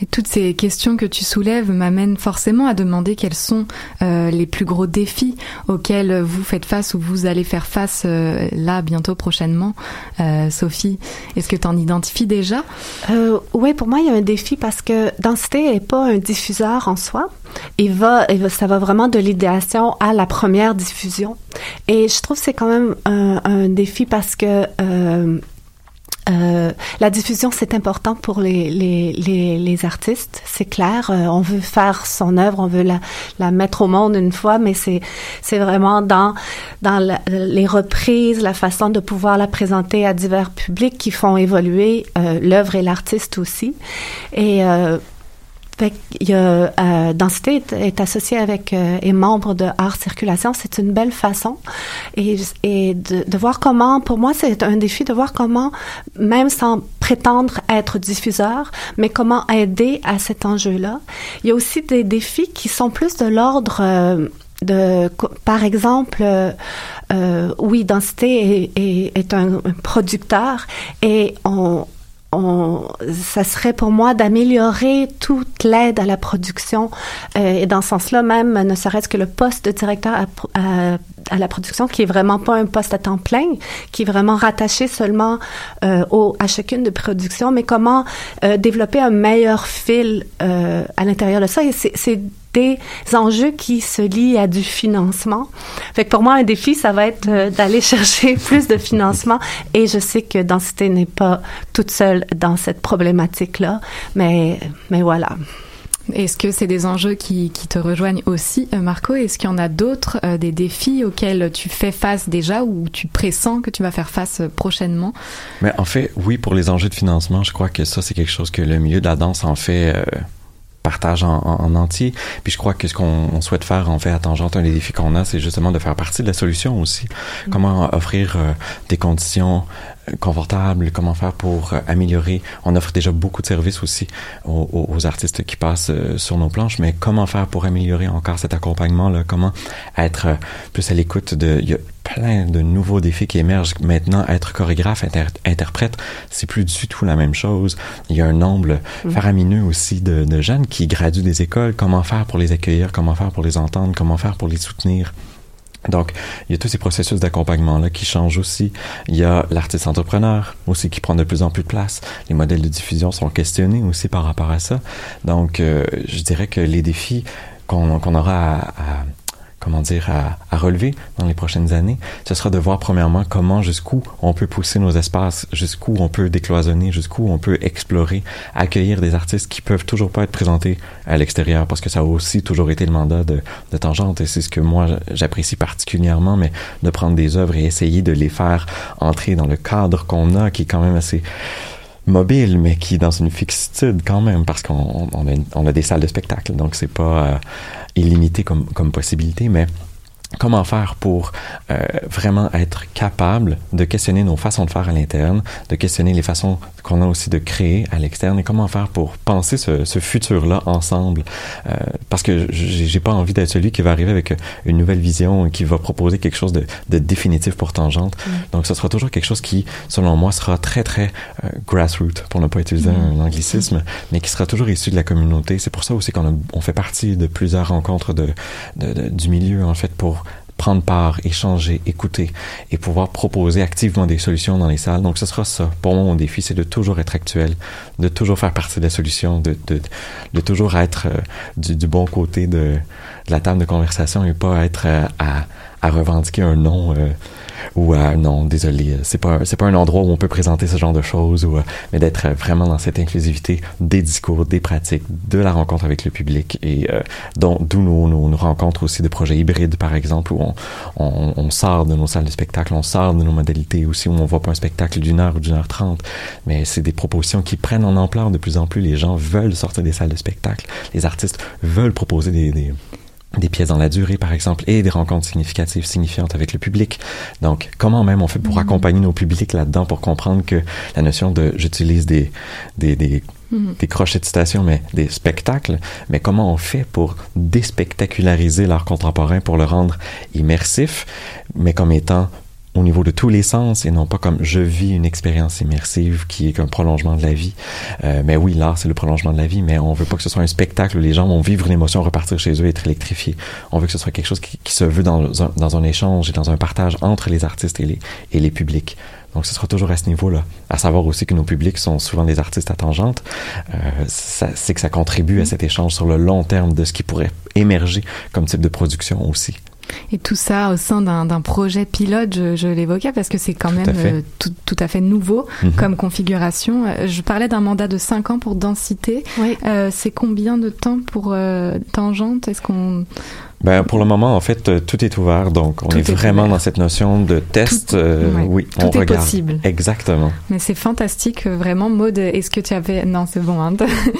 Et toutes ces questions que tu soulèves m'amènent forcément à demander quels sont euh, les plus gros défis auxquels vous faites face ou vous allez faire face euh, là bientôt prochainement. Euh, Sophie, est-ce que tu en identifies déjà? Euh, oui, pour moi, il y a un défi parce que Densité n'est pas un diffuseur en soi. Il va, va- ça va vraiment de l'idéation à la première diffusion. Et je trouve que c'est quand même un, défi parce que euh, euh, la diffusion, c'est important pour les, les, les, artistes, c'est clair. Euh, on veut faire son œuvre, on veut la, la mettre au monde une fois, mais c'est vraiment dans dans les reprises, la façon de pouvoir la présenter à divers publics qui font évoluer l'œuvre et l'artiste aussi. Et fait y a, euh, Densité est, est associé avec euh, et membre de Art Circulation. C'est une belle façon. Et, et de, de voir comment, pour moi, c'est un défi de voir comment, même sans prétendre être diffuseur, mais comment aider à cet enjeu-là. Il y a aussi des défis qui sont plus de l'ordre euh, de, par exemple, euh, euh, oui, Densité est, est, est un producteur et on, on, ça serait pour moi d'améliorer toute l'aide à la production euh, et dans ce sens-là même, ne serait-ce que le poste de directeur à, à- à la production, qui est vraiment pas un poste à temps plein, qui est vraiment rattaché seulement euh, au, à chacune de production, mais comment euh, développer un meilleur fil euh, à l'intérieur de ça. Et c'est des enjeux qui se lient à du financement. Fait que pour moi, un défi, ça va être euh, d'aller chercher plus de financement. Et je sais que Densité n'est pas toute seule dans cette problématique-là, mais, mais voilà. Est-ce que c'est des enjeux qui, qui te rejoignent aussi, euh, Marco? Est-ce qu'il y en a d'autres, euh, des défis auxquels tu fais face déjà ou tu pressens que tu vas faire face prochainement? Mais en fait, oui, pour les enjeux de financement, je crois que ça, c'est quelque chose que le milieu de la danse en fait euh, partage en, en- en entier. Puis je crois que ce qu'on on souhaite faire, en fait, à Tangente, un des défis qu'on a, c'est justement de faire partie de la solution aussi. Comment offrir euh, des conditions confortables, comment faire pour euh, améliorer. On offre déjà beaucoup de services aussi aux, artistes qui passent euh, sur nos planches, mais comment faire pour améliorer encore cet accompagnement-là? Comment être euh, plus à l'écoute de... Il y a plein de nouveaux défis qui émergent maintenant. Être chorégraphe, inter- interprète, c'est plus du tout la même chose. Il y a un nombre Mm. faramineux aussi de, de jeunes qui graduent des écoles. Comment faire pour les accueillir? Comment faire pour les entendre? Comment faire pour les soutenir? Donc, il y a tous ces processus d'accompagnement-là qui changent aussi. Il y a l'artiste entrepreneur aussi qui prend de plus en plus de place. Les modèles de diffusion sont questionnés aussi par rapport à ça. Donc, euh, je dirais que les défis qu'on qu'on aura à, à- comment dire, à, à relever dans les prochaines années, ce sera de voir premièrement comment, jusqu'où on peut pousser nos espaces, jusqu'où on peut décloisonner, jusqu'où on peut explorer, accueillir des artistes qui peuvent toujours pas être présentés à l'extérieur, parce que ça a aussi toujours été le mandat de, de Tangente, et c'est ce que moi j'apprécie particulièrement, mais de prendre des œuvres et essayer de les faire entrer dans le cadre qu'on a, qui est quand même assez mobile, mais qui est dans une fixitude quand même, parce qu'on on a, on a des salles de spectacle, donc c'est pas euh, illimité comme possibilité, mais comment faire pour euh, vraiment être capable de questionner nos façons de faire à l'interne, de questionner les façons qu'on a aussi de créer à l'externe et comment faire pour penser ce, ce futur-là ensemble? Euh, parce que j'ai pas envie d'être celui qui va arriver avec une nouvelle vision et qui va proposer quelque chose de, de définitif pour Tangente. Donc ce sera toujours quelque chose qui, selon moi, sera très très euh, grassroots, pour ne pas utiliser Mm. un anglicisme, mais qui sera toujours issu de la communauté. C'est pour ça aussi qu'on on fait partie de plusieurs rencontres de, de- de- du milieu, en fait, pour prendre part, échanger, écouter et pouvoir proposer activement des solutions dans les salles. Donc ce sera ça. Pour moi, mon défi, c'est de toujours être actuel, de toujours faire partie de la solution, de, de, de toujours être euh, du, du bon côté de, la table de conversation et pas être euh, à, à revendiquer un nom euh, ou à non, désolé, euh, c'est pas c'est pas un endroit où on peut présenter ce genre de choses ou euh, mais d'être euh, vraiment dans cette inclusivité des discours, des pratiques, de la rencontre avec le public et euh, d'où nos, nos, nos rencontres aussi de projets hybrides par exemple où on, on, on sort de nos salles de spectacle, on sort de nos modalités aussi où on voit pas un spectacle d'une heure ou d'une heure trente, mais c'est des propositions qui prennent en ampleur de plus en plus. Les gens veulent sortir des salles de spectacle, les artistes veulent proposer des, des des pièces dans la durée, par exemple, et des rencontres significatives, signifiantes avec le public. Donc, comment même on fait pour accompagner nos publics là-dedans pour comprendre que la notion de j'utilise des, des, des Mhm. des crochets de citation, mais des spectacles. Mais comment on fait pour déspectaculariser l'art contemporain, pour le rendre immersif, mais comme étant au niveau de tous les sens et non pas comme je vis une expérience immersive qui est qu'un prolongement de la vie. Euh, mais oui, l'art, c'est le prolongement de la vie, mais on veut pas que ce soit un spectacle où les gens vont vivre une émotion, repartir chez eux être électrifiés. On veut que ce soit quelque chose qui, qui se veut dans un, dans un échange et dans un partage entre les artistes et les, et les publics. Donc, ce sera toujours à ce niveau-là. À savoir aussi que nos publics sont souvent des artistes à tangente. Euh, c'est que ça contribue à cet échange sur le long terme de ce qui pourrait émerger comme type de production aussi. Et tout ça au sein d'un projet pilote, je, je l'évoquais parce que c'est quand même à euh, tout, tout à fait nouveau Mhm. comme configuration. Euh, Je parlais d'un mandat de 5 ans pour densité. Euh, c'est combien de temps pour euh, tangente? Est-ce qu'on Ben, pour le moment, en fait, euh, tout est ouvert. Donc, on Tout est est vraiment ouvert. dans cette notion de test. euh, ouais, oui, tout on est regarde. possible. Exactement. Mais c'est fantastique, euh, vraiment. Maude, est-ce que tu avais... Non, c'est bon. Hein.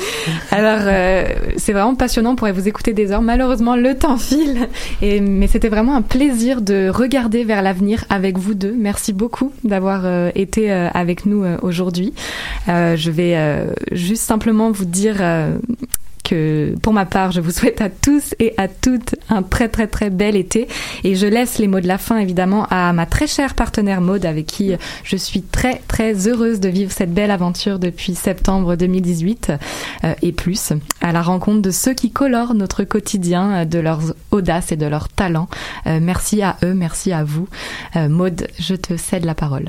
Alors, euh, c'est vraiment passionnant. On pourrait vous écouter des heures. Malheureusement, le temps file. Et, mais c'était vraiment un plaisir de regarder vers l'avenir avec vous deux. Merci beaucoup d'avoir euh, été avec nous aujourd'hui. Je vais juste simplement vous dire... que pour ma part, je vous souhaite à tous et à toutes un très très très bel été et je laisse les mots de la fin évidemment à ma très chère partenaire Maude avec qui je suis très très heureuse de vivre cette belle aventure depuis septembre 2018 euh, et plus à la rencontre de ceux qui colorent notre quotidien euh, de leur audace et de leur talent. Euh, merci à eux, merci à vous. Euh, Maude, je te cède la parole.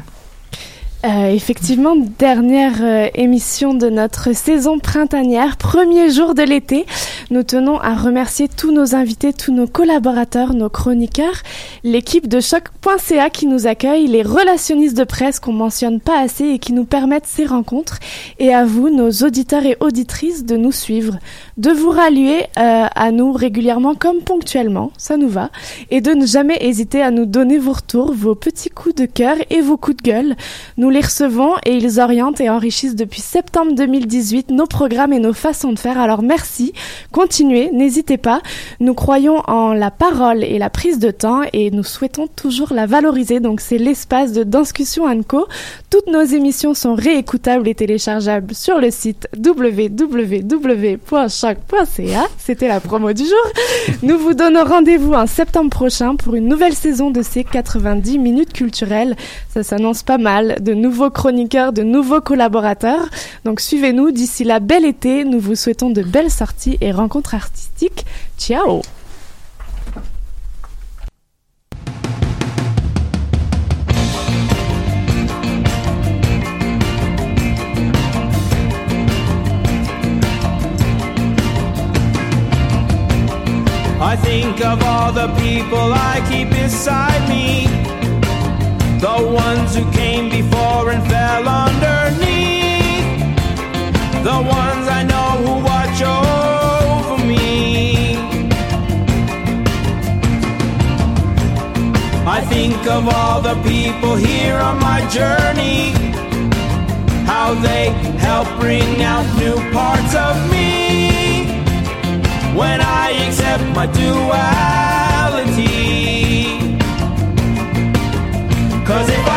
Euh, effectivement, dernière euh, émission de notre saison printanière, premier jour de l'été. Nous tenons à remercier tous nos invités, tous nos collaborateurs, nos chroniqueurs, l'équipe de choc.ca qui nous accueille, les relationnistes de presse qu'on mentionne pas assez et qui nous permettent ces rencontres, et à vous, nos auditeurs et auditrices, de nous suivre, de vous rallier euh, à nous régulièrement comme ponctuellement, ça nous va, et de ne jamais hésiter à nous donner vos retours, vos petits coups de cœur et vos coups de gueule. Nous les recevons et ils orientent et enrichissent depuis septembre 2018 nos programmes et nos façons de faire. Alors merci, continuez, n'hésitez pas. Nous croyons en la parole et la prise de temps et nous souhaitons toujours la valoriser. Donc c'est l'espace de Danscussion Co. Toutes nos émissions sont réécoutables et téléchargeables sur le site www.choc.ca. C'était la promo du jour. Nous vous donnons rendez-vous en septembre prochain pour une nouvelle saison de ces 90 minutes culturelles. Ça s'annonce pas mal, de nouveaux chroniqueurs, de nouveaux collaborateurs. Donc suivez-nous d'ici là, bel été. Nous vous souhaitons de belles sorties et rencontres artistiques. Ciao I think of all the people I keep beside me. The ones who came before and fell underneath. The ones I know who watch over me. I think of all the people here on my journey. How they help bring out new parts of me when I accept my duality. Cause if I